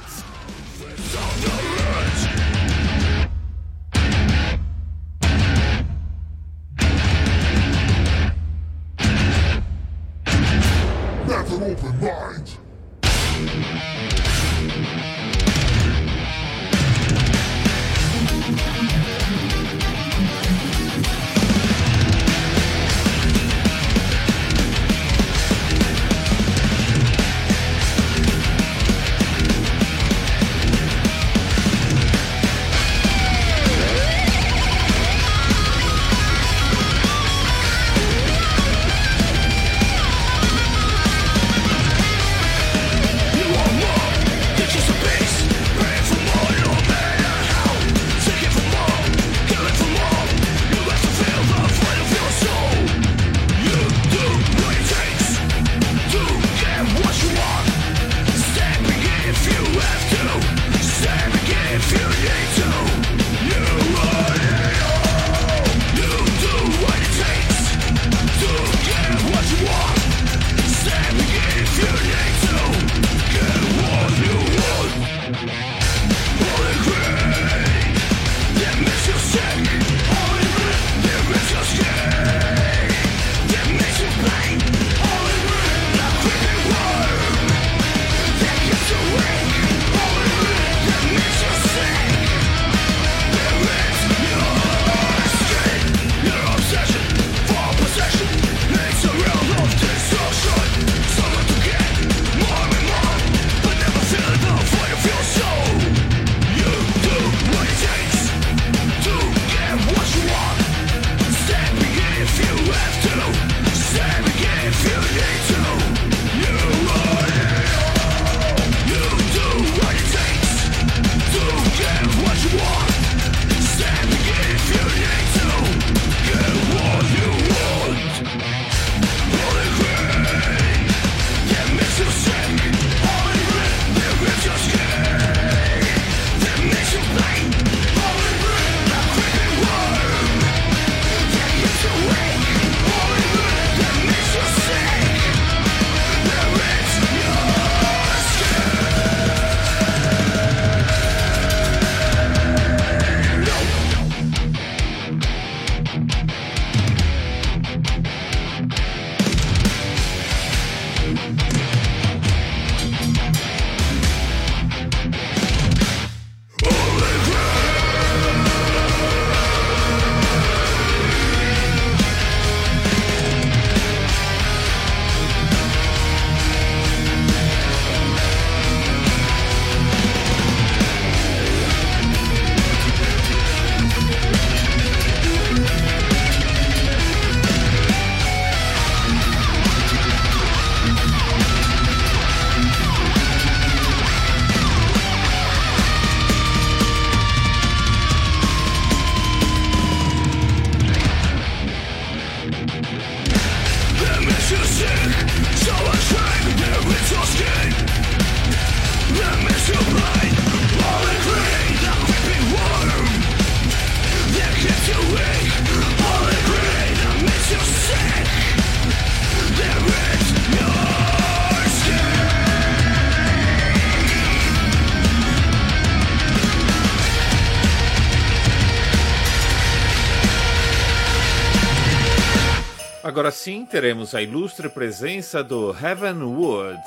Agora sim, teremos a ilustre presença do Heaven Wood,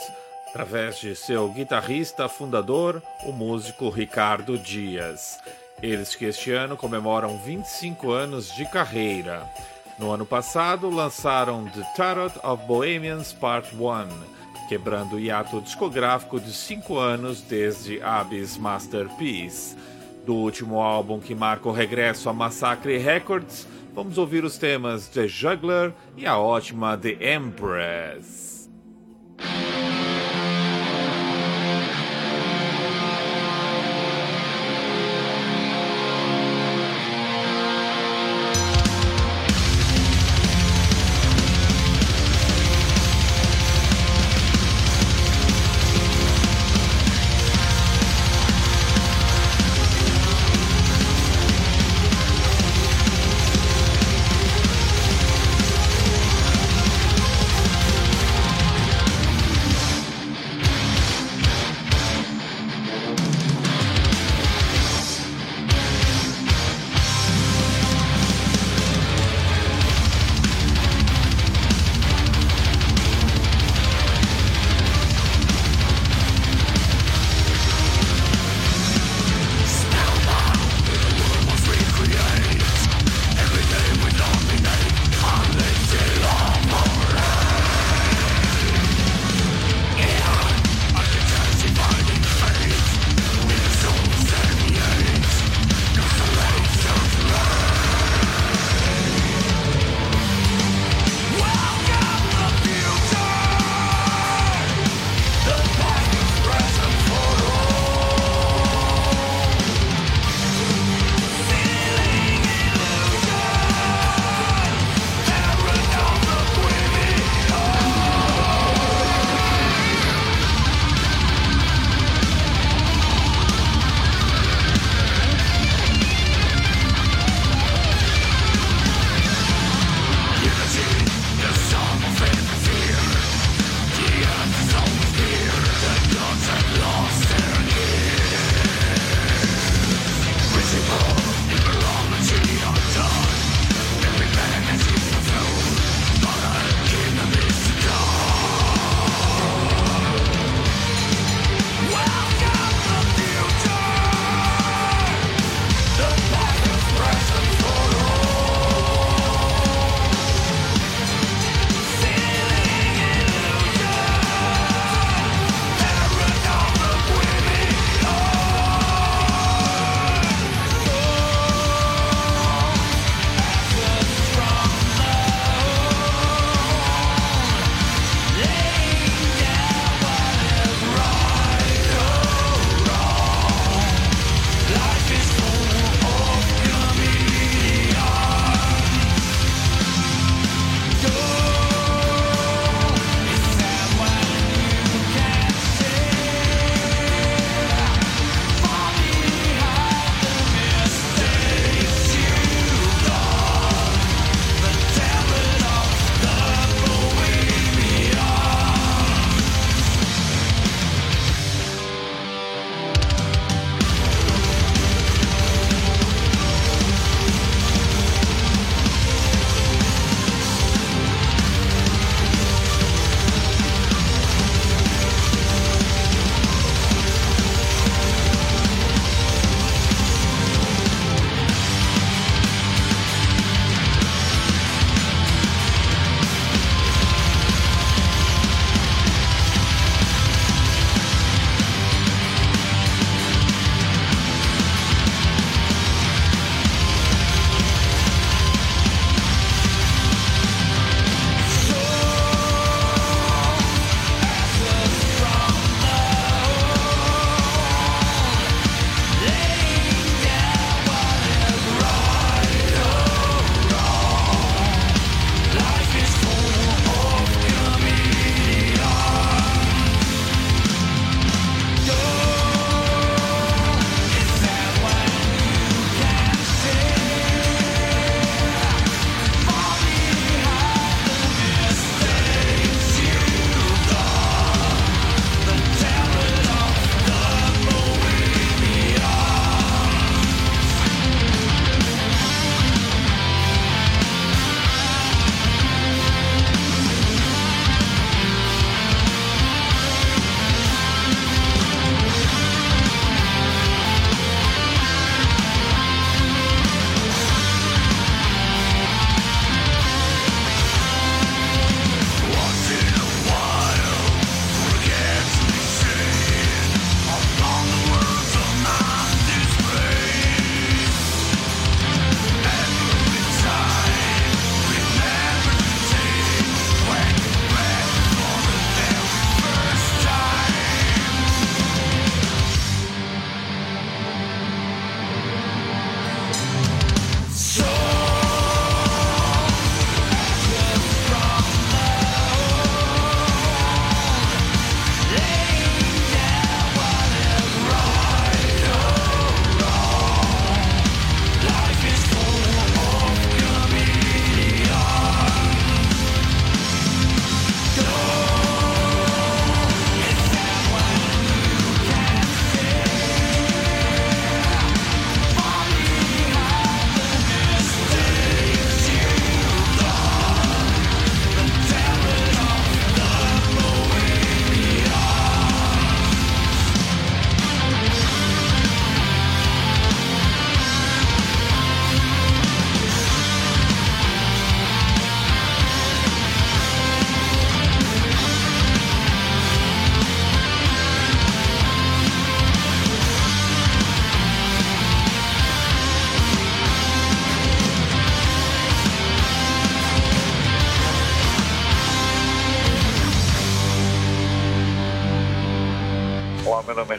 através de seu guitarrista fundador, o músico Ricardo Dias. Eles que este ano comemoram 25 anos de carreira. No ano passado, lançaram The Tarot of Bohemians Part 1, quebrando o hiato discográfico de 5 anos desde Abyss Masterpiece. Do último álbum que marca o regresso a Massacre Records, vamos ouvir os temas The Juggler e a ótima The Empress.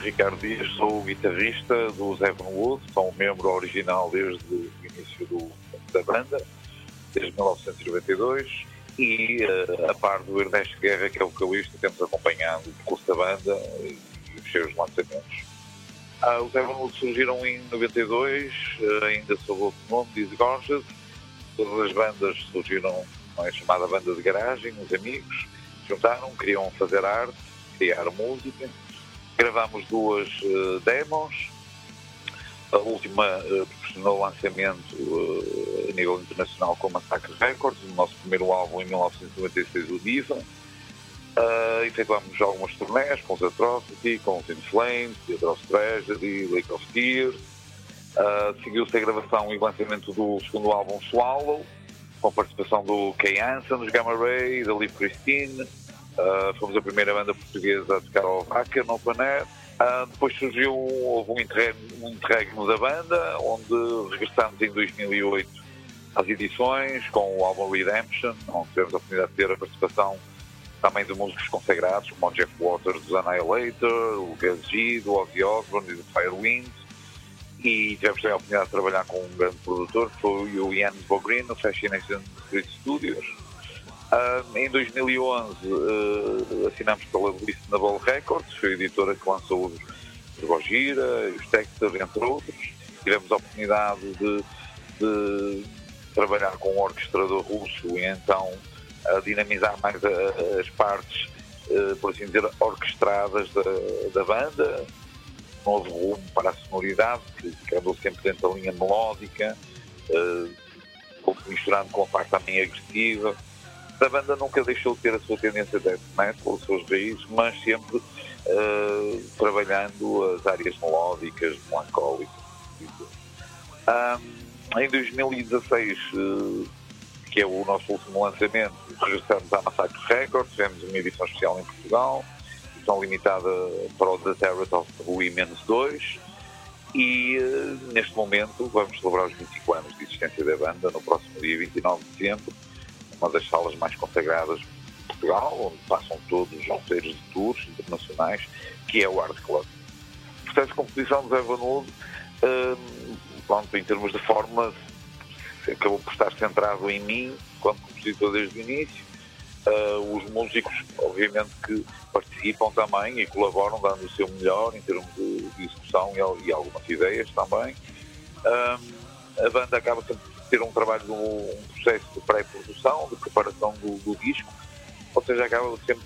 Ricardo Dias, sou o guitarrista do Evan Wood, sou um membro original desde o início do- da banda, desde 1992, e eh, a par do Ernesto Guerra, que é o vocalista, temos acompanhado o curso da banda e os seus lançamentos. Ah, os Evan Wood surgiram em 92, eh, ainda sob outro nome, Disgorged. Todas as bandas surgiram com a chamada banda de garagem, os amigos, juntaram, queriam fazer arte, criar música. Gravámos duas eh, demos. A última eh, proporcionou lançamento eh, a nível internacional com Massacre Records, o nosso primeiro álbum em 1996, o Diva. Uh, efetuámos algumas turnés com os Atrocity, com os In Flames, Tragedy, Lake of Tears. Uh, Seguiu-se a gravação e lançamento do segundo álbum Swallow, com a participação do Kay Hansen, dos Gamma Ray, da Liv Christine. Uh, fomos a primeira banda portuguesa a tocar ao Vaca no Air. Uh, depois surgiu, houve um interregno, um interregno da banda, onde regressamos em 2008 às edições com o álbum Redemption, onde tivemos a oportunidade de ter a participação também de músicos consagrados, como o Jeff Waters dos Annihilator, o Gus G, do Ozzy Osbourne e do Firewind. E tivemos também a oportunidade de trabalhar com um grande produtor, que foi o Ian Bogrin, no Fascination Street Studios. Em 2011 ah, assinamos pela Listenable Records, foi a editora que lançou os, Gojira, os Texter, entre outros. Tivemos a oportunidade de, de trabalhar com um orquestrador russo e então a dinamizar mais as partes, eh, por assim dizer, orquestradas da, da banda, novo rumo para a sonoridade, que, que andou sempre dentro da linha melódica, eh, um pouco misturando com a parte também agressiva. A banda nunca deixou de ter a sua tendência death metal, as suas raízes, mas sempre eh, trabalhando as áreas melódicas, melancólicas. Ahm, em 2016, eh, que é o nosso último lançamento, regressamos à Massacre Records, tivemos uma edição especial em Portugal, edição limitada para o The Terror of Women's 2, e eh, neste momento vamos celebrar os 25 anos de existência da banda no próximo dia 29 de dezembro, uma das salas mais consagradas de Portugal, onde passam todos os roteiros de tours internacionais, que é o Art Club. O processo de composição do Evan Wood, eh, pronto, em termos de forma, acabou por estar centrado em mim, quando compositor desde o início. Ah, os músicos, obviamente, que participam também e colaboram, dando o seu melhor em termos de, de execução e, e algumas ideias também. Ah, a banda acaba sempre ter um trabalho, um, processo de pré-produção, de preparação do, do disco, ou seja, acaba sempre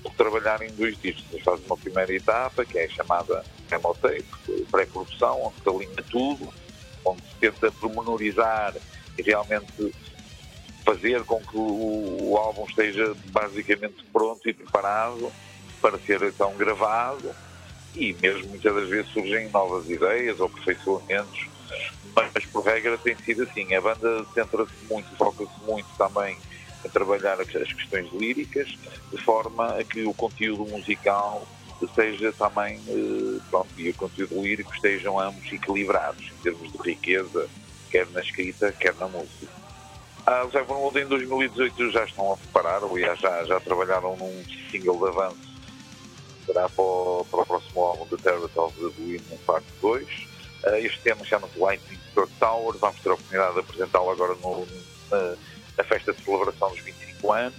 por trabalhar em dois discos. Eles fazem uma primeira etapa, que é chamada demo tape, pré-produção, onde se alinha tudo, onde se tenta pormenorizar e realmente fazer com que o, o álbum esteja basicamente pronto e preparado para ser então gravado e mesmo muitas das vezes surgem novas ideias ou aperfeiçoamentos, mas por regra tem sido assim. A banda centra-se muito, foca-se muito também em trabalhar as questões líricas, de forma a que o conteúdo musical seja também, eh, pronto, e o conteúdo lírico estejam ambos equilibrados em termos de riqueza, quer na escrita, quer na música. Os Evan Wood em 2018 já estão a preparar, aliás, já, já trabalharam num single de avanço será para o, para o próximo álbum The Terror of the Wind, parte 2. Ah, este tema chama-se Lightning Storm Tower, vamos ter a oportunidade de apresentá-lo agora no, na, na festa de celebração dos 25 anos.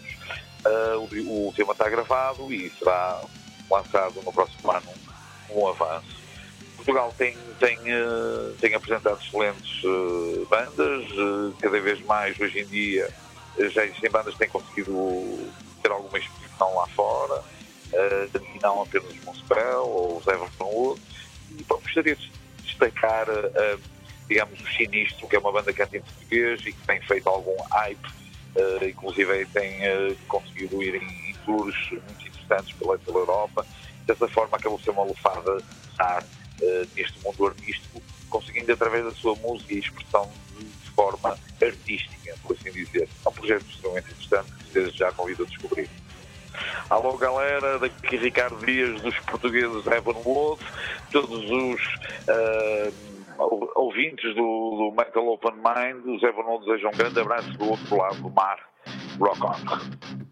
Ah, o, o tema está gravado e será lançado no próximo ano um avanço. Portugal tem, tem, eh, tem apresentado excelentes eh, bandas, eh, cada vez mais hoje em dia eh, já existem bandas que têm conseguido ter alguma exposição lá fora, eh, e não apenas os Monspel ou os Everton Wood. E bom, gostaria de destacar, eh, digamos, o Sinistro, que é uma banda que canta em português e que tem feito algum hype, eh, inclusive tem eh, conseguido ir em, em tours muito interessantes pela, pela Europa. Dessa forma acabou por ser uma lufada de ar eh, neste mundo artístico, conseguindo através da sua música e expressão de, de forma artística, por assim dizer. É um projeto extremamente interessante que já convido a descobrir. Alô galera, daqui Ricardo Dias dos portugueses Evan Wood, todos os ou- ouvintes do, do Metal Open Mind, os Evan Wood desejam um grande abraço do outro lado do mar. Rock on!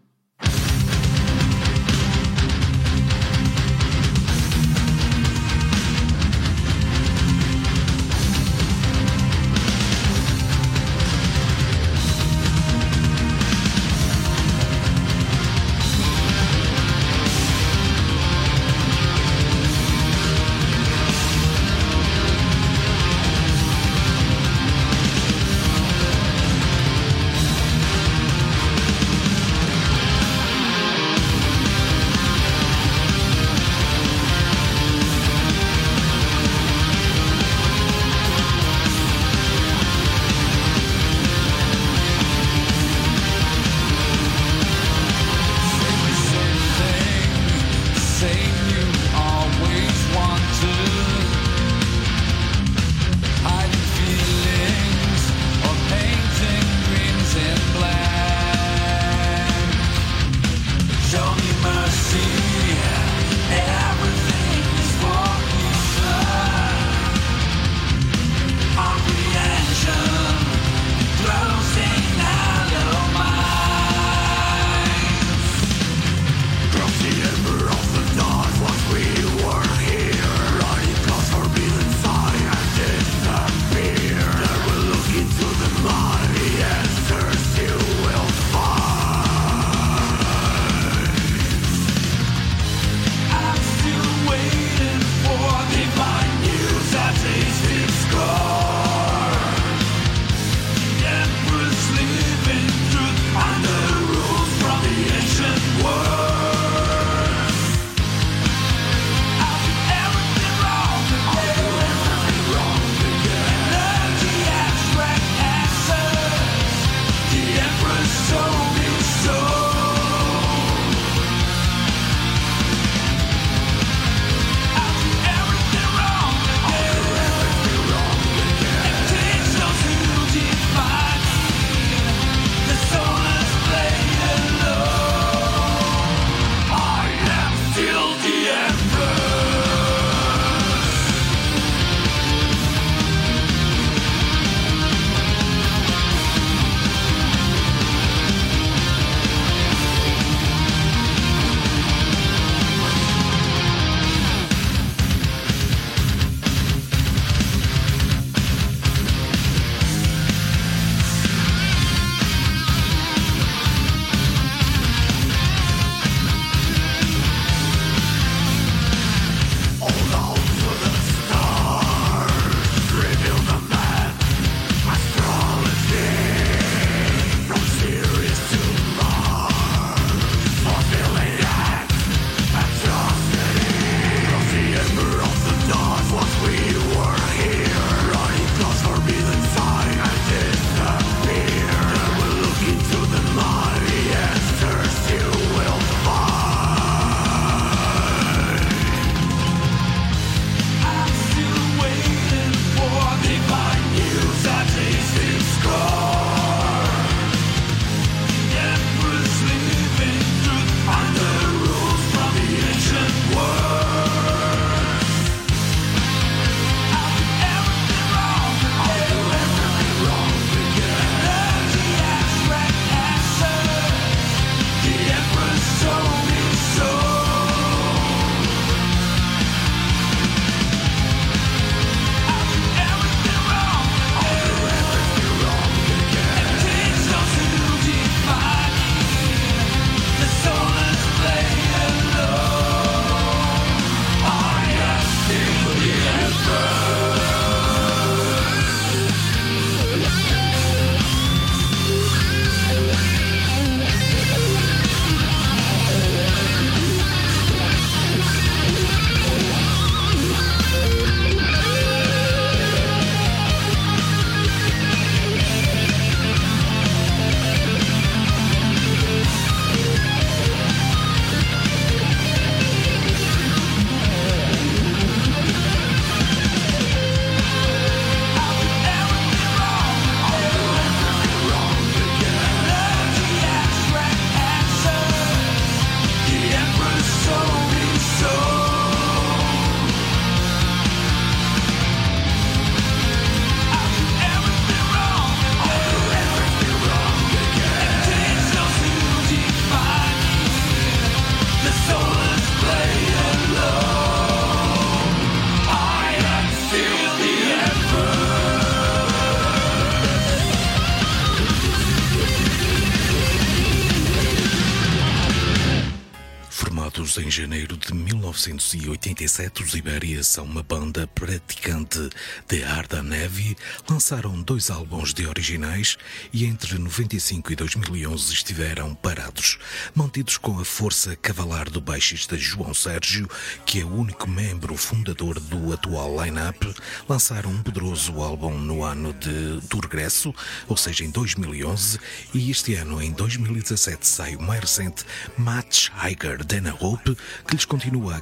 1987, os Ibéria são uma banda praticante de hard heavy, lançaram dois álbuns de originais e entre 95 e 2011 estiveram parados, mantidos com a força cavalar do baixista João Sérgio, que é o único membro fundador do atual line-up, lançaram um poderoso álbum no ano de, do regresso, ou seja, em 2011, e este ano, em 2017, sai o mais recente Much Higher Than a Hope, que lhes continua a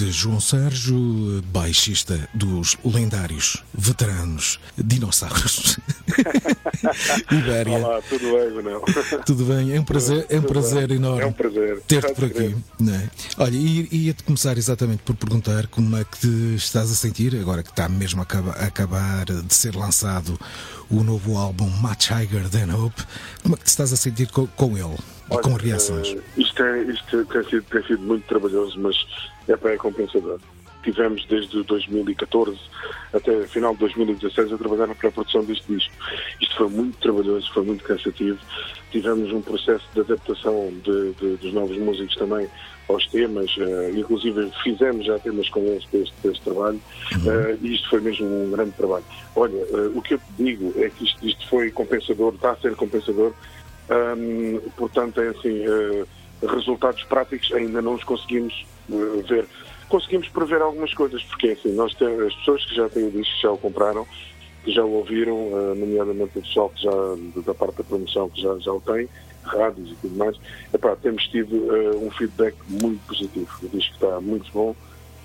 Noite, João Sérgio, baixista dos lendários veteranos dinossauros. Ibéria. Olá, tudo bem, Manel? Tudo bem? É um prazer, é um prazer enorme É um prazer. ter-te por aqui. não é? Olha, e ia-te começar exatamente por perguntar como é que te estás a sentir, agora que está mesmo a acaba- a acabar de ser lançado o novo álbum Much Higher Than Hope, como é que te estás a sentir co- com, ele e com Olha, reações? eh, isto é, isto tem, sido, tem sido muito trabalhoso, mas é para é compensador. Tivemos desde 2014 até final de 2016 a trabalhar na pré-produção deste disco. Isto foi muito trabalhoso, foi muito cansativo. Tivemos um processo de adaptação de, de- dos novos músicos também aos temas, eh, inclusive fizemos já temas com eles para este, este trabalho, eh, e isto foi mesmo um grande trabalho. Olha, eh, o que eu te digo é que isto, isto foi compensador, está a ser compensador, Portanto, é assim, eh, resultados práticos ainda não os conseguimos eh, ver. Conseguimos prever algumas coisas, porque é assim, nós temos as pessoas que já têm o disco, já o compraram, que já o ouviram, eh, nomeadamente o pessoal que já, da parte da promoção que já, já o tem, rádios e tudo mais, epá, temos tido eh, um feedback muito positivo. O disco está muito bom,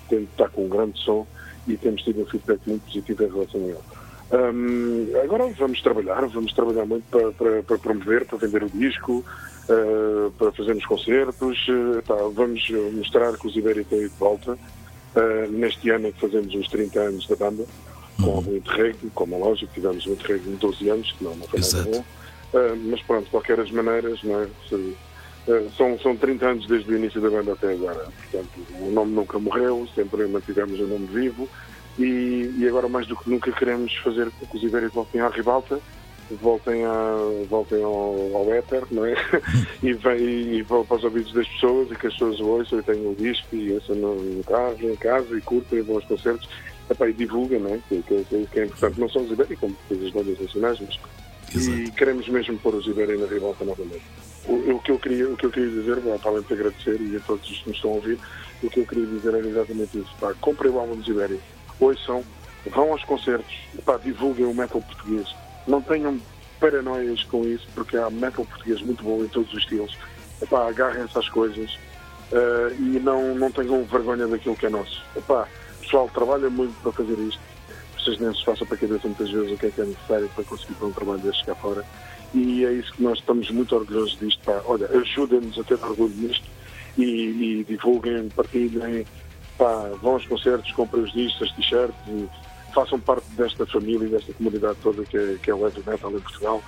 tem, está com um grande som e temos tido um feedback muito positivo em relação a ele. Hum, agora vamos trabalhar, vamos trabalhar muito para, para, para promover, para vender o disco, eh, para fazermos concertos, eh, tá, vamos mostrar que os Ibéria têm de volta. Eh, neste ano é que fazemos os 30 anos da banda, com algum interregno, como é lógico, tivemos um interregno de 12 anos, que não, não foi nada Exato. bom. Eh, mas pronto, de qualquer das maneiras, não é? Se- são, são 30 anos desde o início da banda até agora. Portanto, o nome nunca morreu, sempre mantivemos o nome vivo e, e agora mais do que nunca queremos fazer com que os Ibérias voltem à ribalta, voltem, a, voltem ao, ao éter, não é? e, vem, e vão para os ouvidos das pessoas e que as pessoas ouçam e tenham o disco e ouçam no, carro, em casa e curtem e vão aos concertos. Epá, e divulguem, não é? Que, que, que- é importante, não só os Ibérias, como todas as bandas nacionais, mas e queremos mesmo pôr os Ibérias na ribalta novamente. O, o que eu queria, o que eu queria dizer, bom, para além de agradecer e a todos os que nos estão a ouvir, o que eu queria dizer era exatamente isso. Pá, comprem o álbum dos Ibérias, ouçam, vão aos concertos, pá, divulguem o metal português. Não tenham paranoias com isso, porque há metal português muito bom em todos os estilos. Epá, agarrem-se às coisas eh, e não, não tenham vergonha daquilo que é nosso. Epá, o pessoal trabalha muito para fazer isto. Vocês nem se façam para a cabeça muitas vezes o que é que é necessário para conseguir ter um trabalho deste cá fora. E é isso que nós estamos muito orgulhosos disto. Olha, ajudem-nos a ter orgulho nisto e, e divulguem, partilhem, pá, vão aos concertos, comprem os discos, as t-shirts façam parte desta família, desta comunidade toda que é, que é o Heavy Metal em Portugal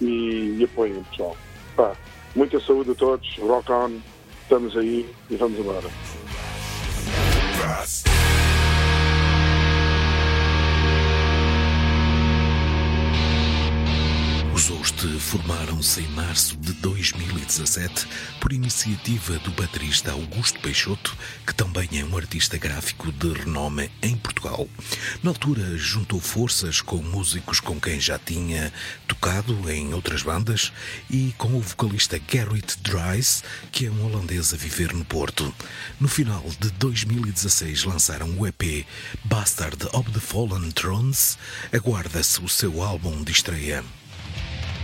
e, e apoiem, pessoal. Pá, muita saúde a todos, rock on, estamos aí e vamos embora. Formaram-se em março de 2017 por iniciativa do baterista Augusto Peixoto, que também é um artista gráfico de renome em Portugal. Na altura, juntou forças com músicos com quem já tinha tocado em outras bandas e com o vocalista Gerrit Dries, que é um holandês a viver no Porto. No final de 2016 lançaram o EP Bastard of the Fallen Thrones. Aguarda-se o seu álbum de estreia.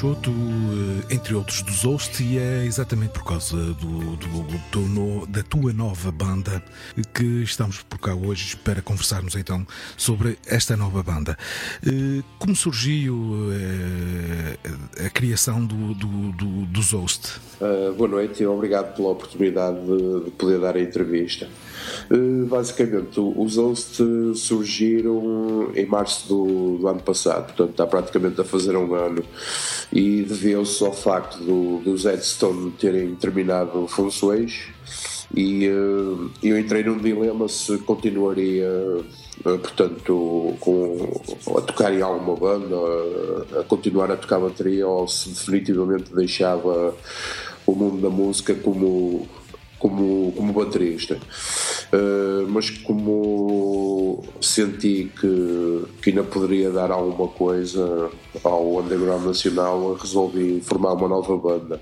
Peixoto, eh, entre outros dos Host, e é exatamente por causa do, do- do no- da tua nova banda que estamos por cá hoje para conversarmos então sobre esta nova banda. Eh, Como surgiu eh, a criação do- do- dos Host? Uh, boa noite e obrigado pela oportunidade de, de poder dar a entrevista. Uh, basicamente, os Host uh, surgiram em março do, do ano passado, portanto está praticamente a fazer um ano, e deveu-se ao facto do, dos Headstone terem terminado funções. E uh, eu entrei num dilema se continuaria, uh, portanto, com, a tocar em alguma banda, a, a continuar a tocar bateria, ou se definitivamente deixava o mundo da música como, como, como baterista. Uh, mas como senti que, que ainda poderia dar alguma coisa ao underground nacional, resolvi formar uma nova banda.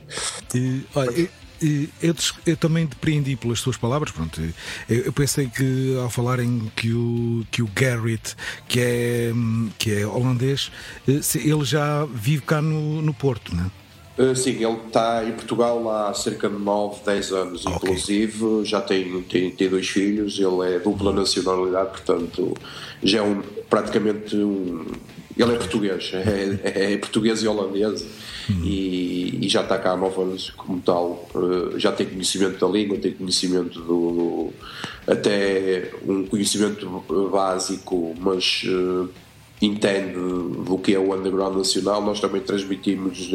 E, olha, eu, eu, também depreendi pelas suas palavras. Pronto, eu, eu pensei que ao falarem que o, que o Garrett, que é, que é holandês, eh, ele já vive cá no, no Porto, não é? Uh, sim, ele está em Portugal há cerca de 9, 10 anos, inclusive, já tem, tem, tem dois filhos, ele é dupla nacionalidade, portanto, já é um, praticamente um. Ele é português, é, é português e holandês e, e já está cá há 9 anos como tal. Uh, já tem conhecimento da língua, tem conhecimento do. do- até um conhecimento básico, mas. uh, entende do que é o underground nacional, nós também transmitimos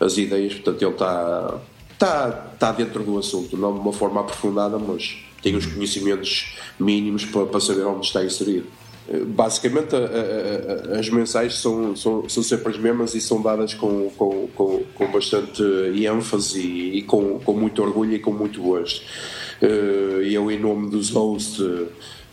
as ideias, portanto ele está está, está dentro do assunto, não de uma forma aprofundada, mas tem os conhecimentos mínimos para, para saber onde está inserido. Eh, Basicamente, a- a- a- as mensagens são, são, são sempre as mesmas e são dadas com, com, com, com bastante ênfase e, e com, com muito orgulho e com muito gosto. Eh, eu, em nome dos hosts,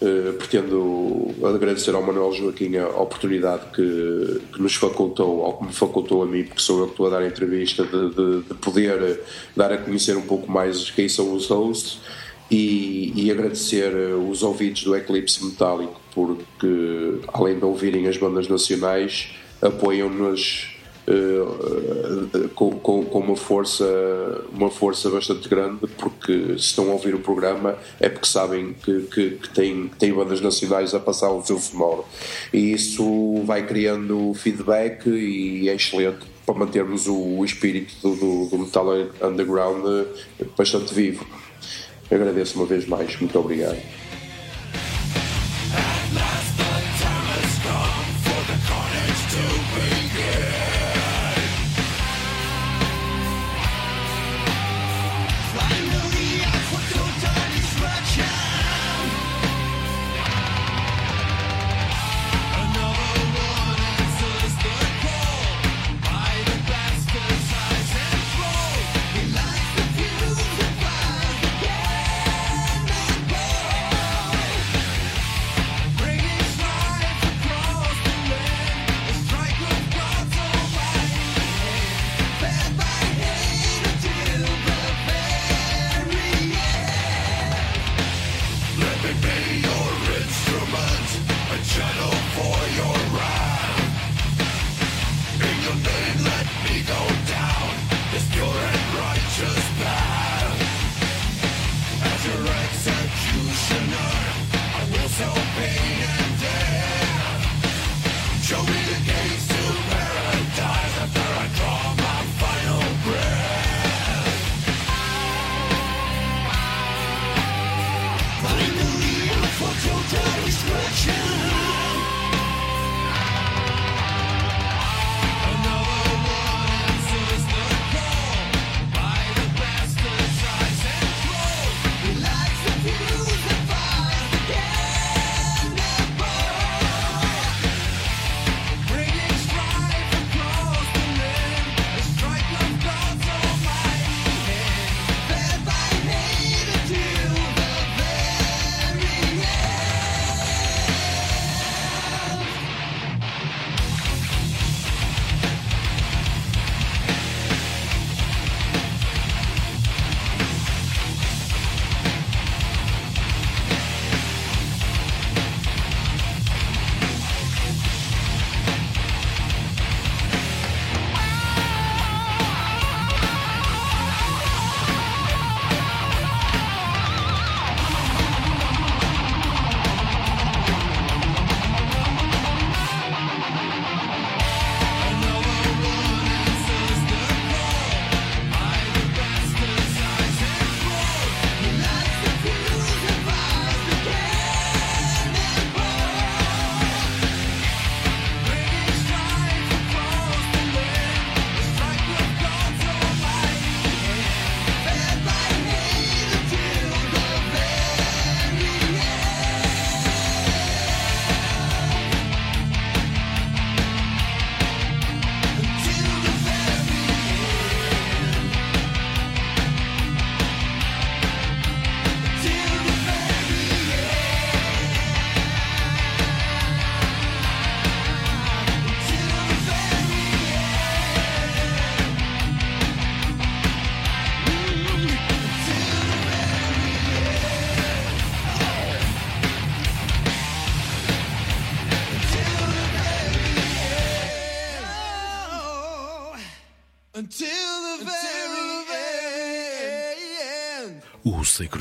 eh, pretendo agradecer ao Manuel Joaquim a oportunidade que, que nos facultou, ou que me facultou a mim, porque sou eu que estou a dar a entrevista, de, de- de poder dar a conhecer um pouco mais quem são os hosts e, e agradecer eh, os ouvidos do Eclipse Metálico, porque além de ouvirem as bandas nacionais, apoiam-nos eh, eh, com, com, uma força uma força bastante grande porque se estão a ouvir o programa é porque sabem que, que, que tem bandas nacionais a passar o seu sonoro e isso vai criando feedback e é excelente para mantermos o, o espírito do, do, do metal underground bastante vivo. Agradeço uma vez mais, muito obrigado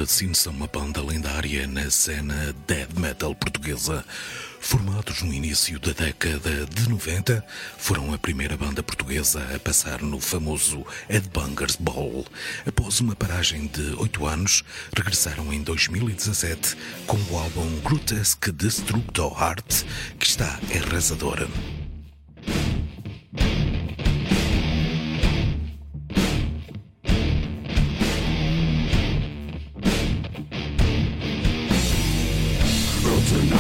Sins são uma banda lendária na cena death metal portuguesa. Formados no início da década de 90, foram a primeira banda portuguesa a passar no famoso Headbangers Ball. Após uma paragem de oito anos, regressaram em 2017 com o álbum Grotesque Destructo Heart, que está arrasador.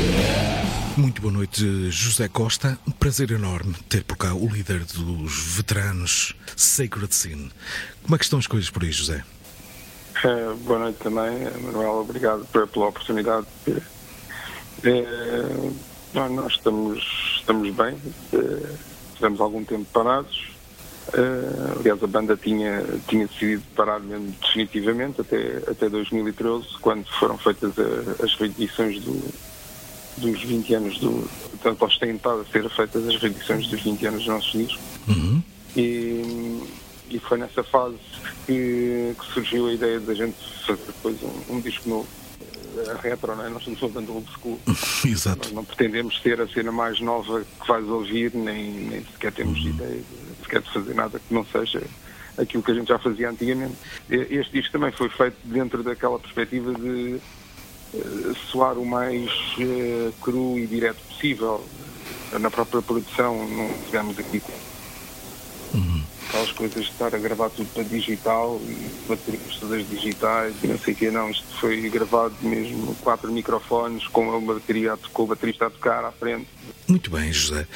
Yeah. Muito boa noite, José Costa. Um prazer enorme ter por cá o líder dos veteranos Sacred Sin. Como é que estão as coisas por aí, José? Eh, boa noite também, Manuel. Obrigado pe- pela oportunidade. Eh, nós estamos, estamos bem. eh, tivemos algum tempo parados. Aliás, a banda tinha, tinha decidido parar mesmo definitivamente até, até 2013, quando foram feitas as reedições do, dos 20 anos do. Portanto, eles têm estado a ser feitas as reedições dos 20 anos dos nossos discos. E, e foi nessa fase que, que surgiu a ideia de a gente fazer depois um, um disco novo. A retro, não é? Nós somos uma banda old school. Exato. Nós não pretendemos ser a cena mais nova que vais ouvir, nem, nem sequer temos ideia de, sequer de fazer nada que não seja aquilo que a gente já fazia antigamente. Este disco também foi feito dentro daquela perspectiva de eh, soar o mais eh, cru e direto possível. Na própria produção não tivemos aqui aquelas coisas de estar a gravar tudo para digital e baterias todas digitais e não sei o que, não, isto foi gravado mesmo quatro microfones com bateria, a to- com o baterista a tocar à frente. Muito bem, José.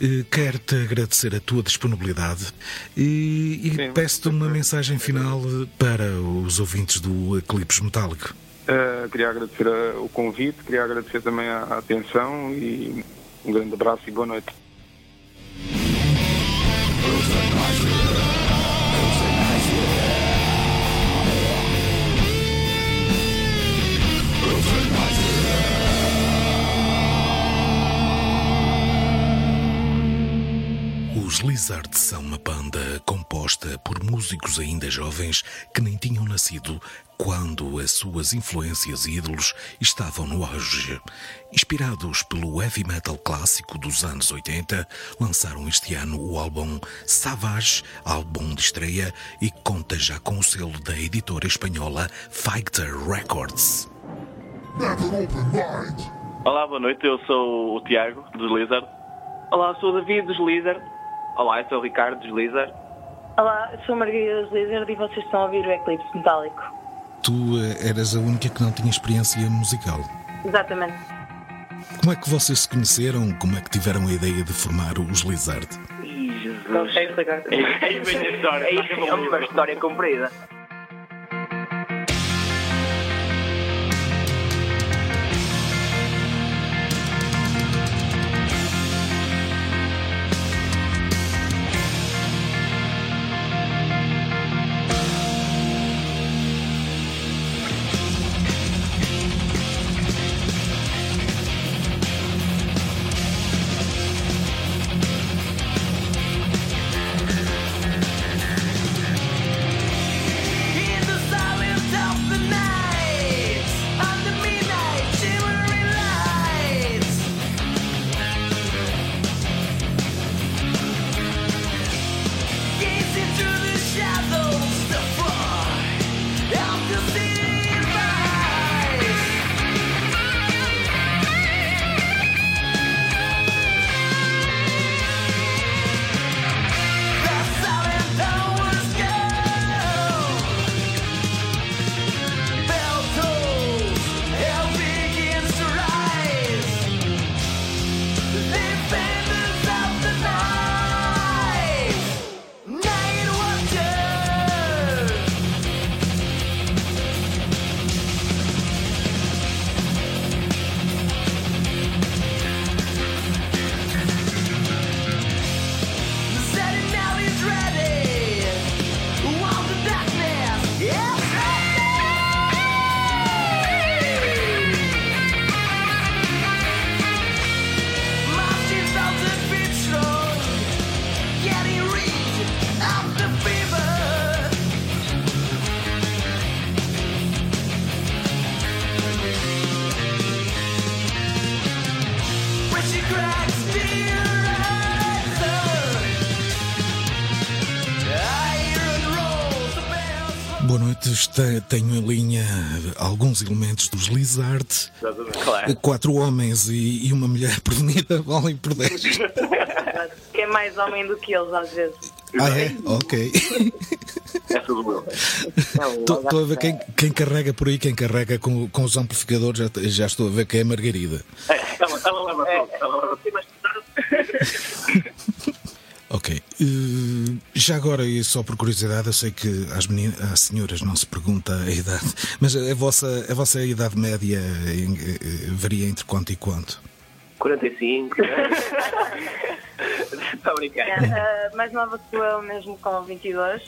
Eh, Quero-te agradecer a tua disponibilidade e, e peço-te uma mensagem final eh, para os ouvintes do Eclipse Metálico. Uh, queria agradecer uh, o convite, queria agradecer também a, a atenção e um grande abraço e boa noite. Os Lizard são uma banda composta por músicos ainda jovens que nem tinham nascido quando as suas influências e ídolos estavam no auge. Inspirados pelo heavy metal clássico dos anos 80, lançaram este ano o álbum Savage, álbum de estreia e que conta já com o selo da editora espanhola Fighter Records. Olá, boa noite. Eu sou o Tiago, dos Lizard. Olá, sou o David, dos Lizard. Olá, eu sou o Ricardo, dos Lizard. Olá, eu sou a Margarida dos Lizard e vocês estão a ouvir o Eclipse Metálico. Tu eras a única que não tinha experiência musical. Exatamente. Como é que vocês se conheceram? Como é que tiveram a ideia de formar os Lizard? Não sei explicar. Aí vem a história. É uma história comprida. Tenho em linha alguns elementos dos Lizard. Claro. Quatro homens e, e uma mulher prevenida valem por 10. Que é mais homem do que eles às vezes. Ah, é? Ok. É tudo meu. Estou a ver quem, quem carrega por aí, quem carrega com, com os amplificadores, já, já estou a ver que é a Margarida. Ela, ela leva tudo. Ela leva tudo. Eh, já agora, e só por curiosidade, eu sei que às, meninas, às senhoras não se pergunta a idade, mas a vossa, a vossa idade média eh, varia entre quanto e quanto? 45. Está a brincar. A mais nova sou eu mesmo com 22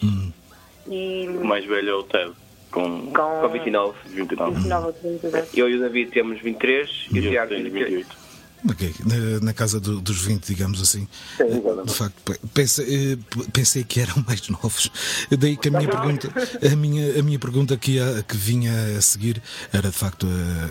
e O mais velho é o Ted, com, Com- com 29. 29. 29 de 22. Eu e o David temos 23 e o Tiago tem 28. Ok, na, na casa do- dos 20, digamos assim. De facto, pe- pensei, eh, pensei que eram mais novos. Daí que a minha pergunta, a minha, a minha pergunta que, ia- que vinha a seguir era de facto eh,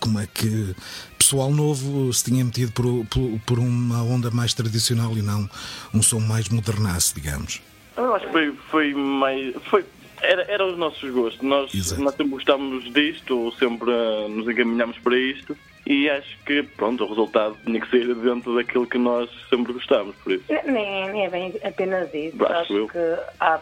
como é que pessoal novo se tinha metido por, por, por uma onda mais tradicional e não um som mais modernaço, digamos. Eu acho que foi, foi mais. Foi, era, era os nossos gostos. Nós, nós sempre gostávamos disto, sempre ah, nos encaminhámos para isto. E acho que, pronto, o resultado tinha que ser dentro daquilo que nós sempre gostávamos, por isso. Nem, nem é bem apenas isso. Acho Acho eu. que há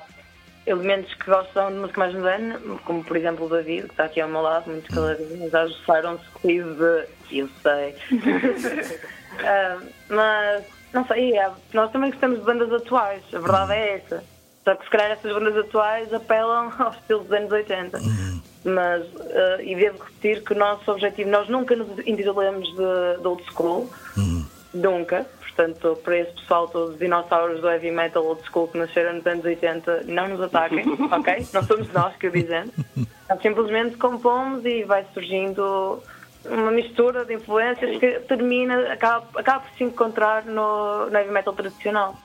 elementos que gostam de música mais moderna, como por exemplo o David, que está aqui ao meu lado, muito caladinho, já ajustaram-se comigo de eu sei. Ah, mas não sei, é, nós também gostamos de bandas atuais, a verdade é essa. Só que se calhar essas bandas atuais apelam ao estilo dos anos 80. Mas, ah, e devo repetir que o nosso objetivo, nós nunca nos intitulamos de, de old school, nunca. Portanto, para esse pessoal todos os dinossauros do heavy metal old school que nasceram nos anos 80, não nos ataquem, ok? Não somos nós que o dizemos. Nós simplesmente compomos e vai surgindo uma mistura de influências que termina, acaba, acaba por se encontrar no, no heavy metal tradicional.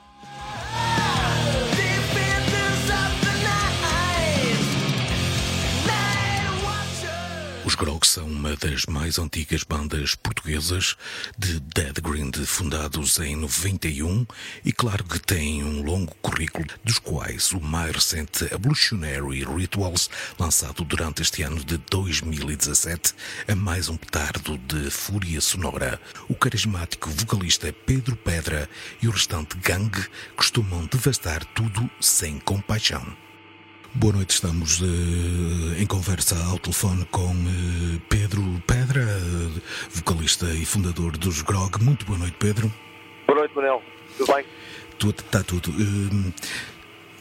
Os Grog são uma das mais antigas bandas portuguesas de Dead Grind, fundados em 91 e claro que têm um longo currículo, dos quais o mais recente Evolutionary Rituals, lançado durante este ano de 2017, é mais um petardo de fúria sonora. O carismático vocalista Pedro Pedra e o restante gangue costumam devastar tudo sem compaixão. Boa noite, estamos eh, em conversa ao telefone com eh, Pedro Pedra, vocalista e fundador dos Grog. Muito boa noite, Pedro. Boa noite, Manel. Tudo bem? Tudo, está tudo. Eh,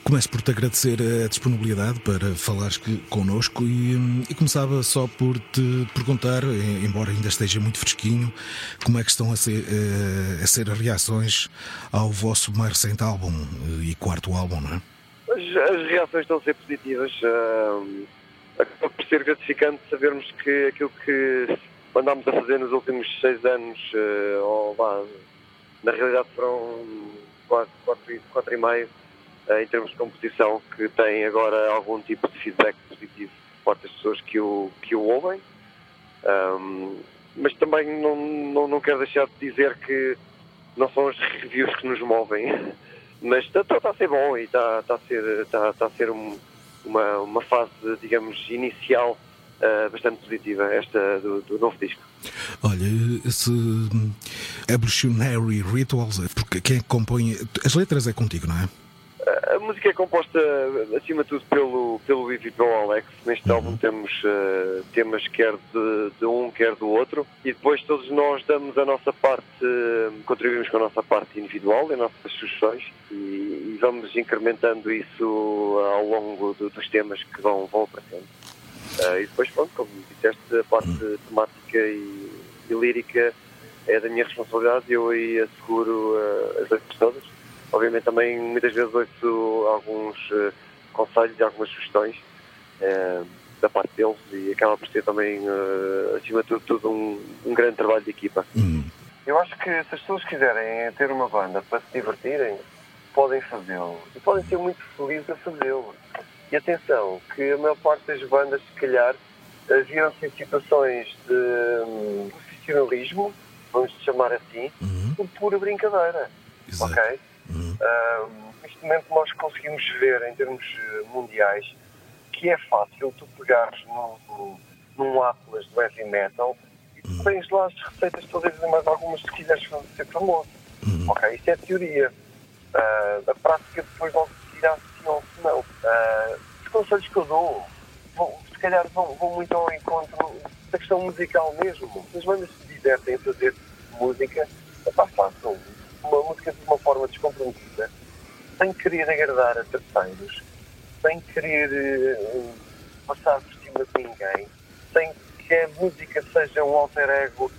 começo por te agradecer a disponibilidade para falares que, connosco e, hum, e começava só por te perguntar, embora ainda esteja muito fresquinho, como é que estão a ser, eh, a ser as reações ao vosso mais recente álbum e quarto álbum, não é? As, as reações estão a ser positivas. ahm, acaba por ser gratificante sabermos que aquilo que andámos a fazer nos últimos seis anos, eh, ou na realidade foram quatro, e- quatro e meio, eh, em termos de composição, que tem agora algum tipo de feedback positivo por parte das pessoas que o, que o ouvem. Ahm, mas também não, não, não quero deixar de dizer que não são as reviews que nos movem, mas está, está, está a ser bom e está, está a ser, está, está a ser um- uma, uma fase, digamos, inicial ah, bastante positiva, esta do, do novo disco. Olha, esse hum, Evolutionary Rituals, porque quem que compõe. As letras é contigo, não é? A música é composta, acima de tudo, pelo, pelo Ivo e pelo Alex. Neste álbum temos eh, temas quer de, de um, quer do outro. E depois todos nós damos a nossa parte, eh, contribuímos com a nossa parte individual, as nossas sugestões. E, e vamos incrementando isso ao longo do- dos temas que vão, vão aparecendo. Eh, e depois, pronto, como disseste, a parte temática e, e lírica é da minha responsabilidade. Eu aí asseguro as letras todas. Obviamente também muitas vezes ouço alguns eh, conselhos e algumas sugestões eh, da parte deles e acaba por ser também, eh, acima de tudo, tudo um, um grande trabalho de equipa. Eu acho que se as pessoas quiserem ter uma banda para se divertirem, podem fazê-lo. E podem ser muito felizes a fazê-lo. E atenção, que a maior parte das bandas, se calhar, viram-se em situações de hum, profissionalismo, vamos chamar assim, por pura brincadeira. Ok? Hum, neste momento nós conseguimos ver, em termos eh, mundiais, que é fácil tu pegares num, num Atlas do heavy metal e tu tens lá as receitas todas e mais algumas se quiseres ser famoso. Ok, isso é teoria. Ah, a prática depois logo se dirá se ou se não. Ah, os conselhos que eu dou, vão, se calhar vão, vão muito ao encontro da questão musical mesmo. Se as bandas se divertem a fazer música, epá, façam uma música de uma forma descomprometida, sem querer agradar a terceiros, sem querer eh, passar por cima de ninguém, sem que a música seja um alter ego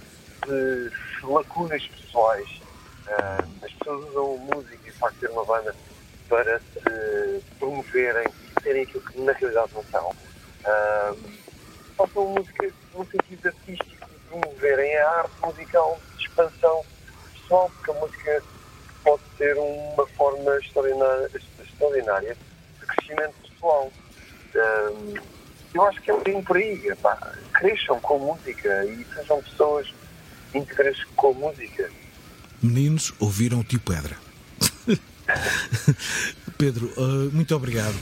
de lacunas pessoais. Ah, as pessoas usam música e o facto de ter uma banda para se promoverem e serem aquilo que na realidade não são. Ah, façam música no sentido artístico de promoverem a arte musical de expansão pessoal, porque a música pode ser uma forma extraordinária, extraordinária de crescimento pessoal. Ah, eu acho que é um bocadinho por aí. epá, cresçam com música e sejam pessoas íntegras com a música. Meninos, ouviram o tio Pedra. Pedro, ah, muito obrigado.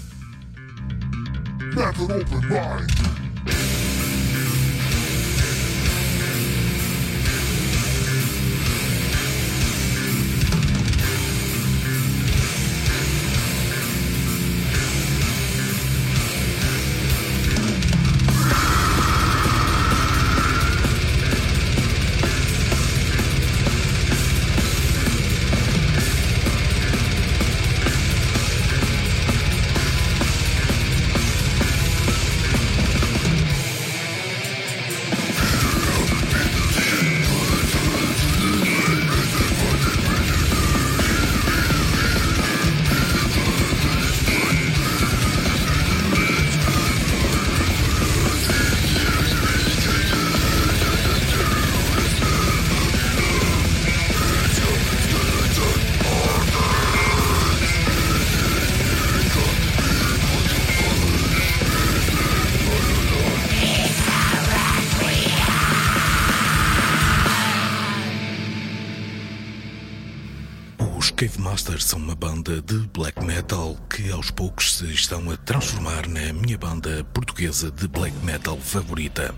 Aos poucos se estão a transformar na minha banda portuguesa de black metal favorita.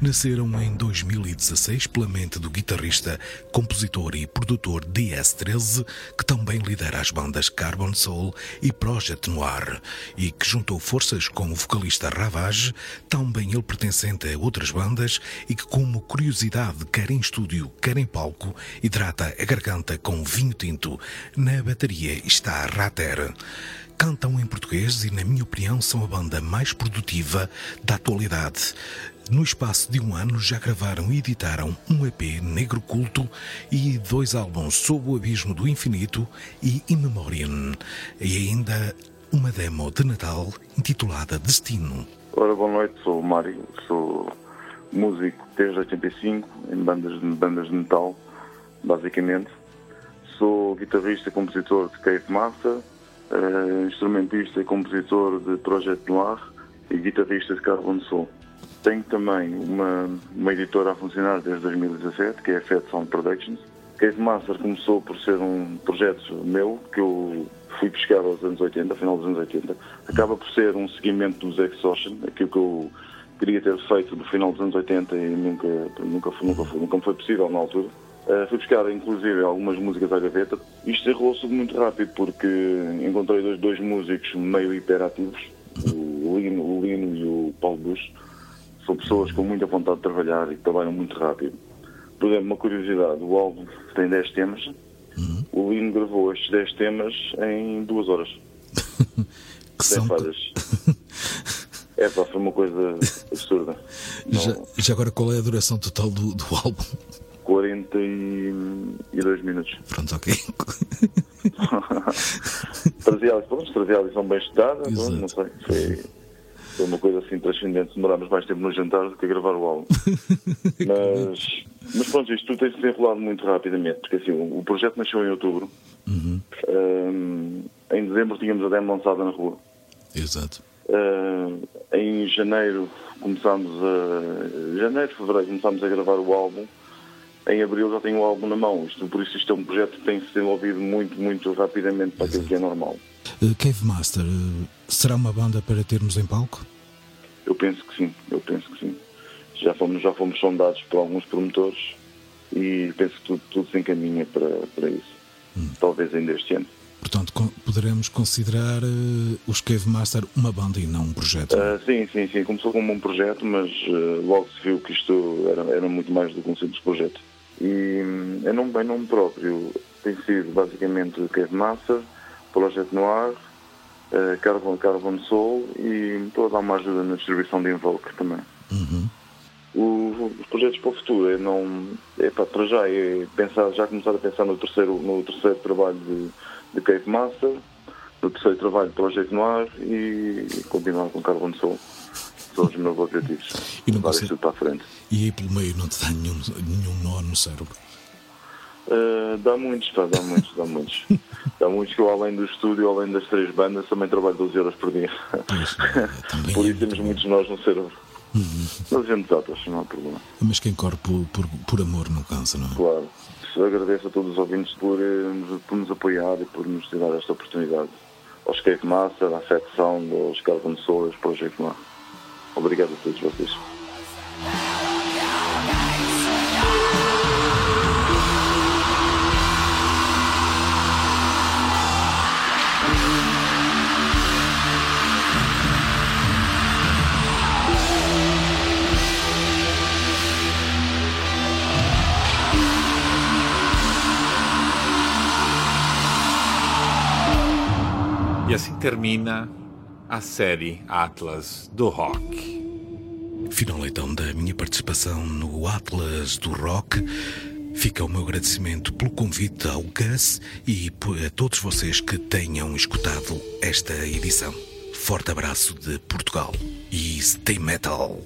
Nasceram em 2016 pela mente do guitarrista, compositor e produtor DS13, que também lidera as bandas Carbon Soul e Project Noir, e que juntou forças com o vocalista Ravage, também ele pertencente a outras bandas e que, como curiosidade, quer em estúdio, quer em palco, hidrata a garganta com vinho tinto. Na bateria está Rater. Cantam em português e, na minha opinião, são a banda mais produtiva da atualidade. No espaço de um ano já gravaram e editaram um EP Negro Culto e dois álbuns Sob o Abismo do Infinito e In Memoriam. E ainda uma demo de Natal intitulada Destino. Ora, boa noite, sou o Mário, sou músico desde 85, em bandas, bandas de metal, basicamente. Sou guitarrista e compositor de Cave Master, eh, instrumentista e compositor de Project Noir e guitarrista de Carbon Soul. Tenho também uma, uma editora a funcionar desde 2017, que é a Fat Sound Productions. Cave Master começou por ser um projeto meu, que eu fui pescar aos anos 80, final dos anos 80. Acaba por ser um seguimento dos Exhaustion, aquilo que eu queria ter feito no final dos anos 80 e nunca, nunca, nunca, foi, nunca foi possível na altura. Uh, fui buscar, inclusive, algumas músicas à gaveta. Isto desenrolou-se muito rápido porque encontrei dois, dois músicos meio hiperativos, o Lino, o Lino e o Paulo Bush. São pessoas com muita vontade de trabalhar e que trabalham muito rápido. Por exemplo, uma curiosidade, o álbum tem 10 temas. O Lino gravou estes 10 temas em duas horas. Sem falhas. É pá, foi uma coisa absurda. Já, já agora, qual é a duração total do, do álbum? 42 minutos. Pronto, ok. trazia a lição, trazia bem estudada, pronto, não sei. Foi, foi uma coisa assim transcendente. Demorámos mais tempo no jantar do que a gravar o álbum. mas, mas pronto, isto tudo tem se desenrolado muito rapidamente, porque assim, o, o projeto nasceu em outubro. Uhum. Um, em dezembro tínhamos a demo lançada na rua. Exato. Uh, em janeiro começámos a. janeiro, fevereiro começámos a gravar o álbum. Em abril já tenho o álbum na mão. Isto, por isso isto é um projeto que tem se desenvolvido muito, muito rapidamente para aquilo que é normal. Uh, Cave Master uh, será uma banda para termos em palco? Eu penso que sim, eu penso que sim. Já fomos, já fomos sondados por alguns promotores e penso que tudo, tudo se encaminha para, para isso. Talvez ainda este ano. Portanto, con- poderemos considerar eh, os Cave Master uma banda e não um projeto. Ah, sim, sim, sim. Começou como um projeto, mas ah, logo se viu que isto era, era muito mais do que um simples projeto. E hum, em nome, em nome próprio tem sido basicamente Cave Master, Projeto Noir, ah, Carbon, Carbon Soul e estou a dar uma ajuda na distribuição de Invoke também. O- os projetos para o futuro é não é para, para já é pensar, já começar a pensar no terceiro, no terceiro trabalho de, de Cave Master, no terceiro trabalho de Projeto Noir e continuar com Carbon Soul. São os meus objetivos. E não Levar tudo para a frente. E aí pelo meio não te dá nenhum, nenhum nó no cérebro. Uh, dá muitos, pá, dá muitos, dá muitos. Dá muitos que eu, além do estúdio, além das três bandas, também trabalho 12 horas por dia. por isso temos muitos nós no cérebro. Mas a gente datas, não há problema. Mas quem corre por, por, por amor não cansa, não é? Claro. Agradeço a todos os ouvintes por, eh, nos- por nos apoiar e por nos dar esta oportunidade. Aos Cake Master, à Fat Sound, aos Carbon Soul, aos Project Mar. Obrigado a todos vocês. E assim termina a série Atlas do Rock. Final então da minha participação no Atlas do Rock. Fica o meu agradecimento pelo convite ao Gus e a todos vocês que tenham escutado esta edição. Forte abraço de Portugal e stay metal!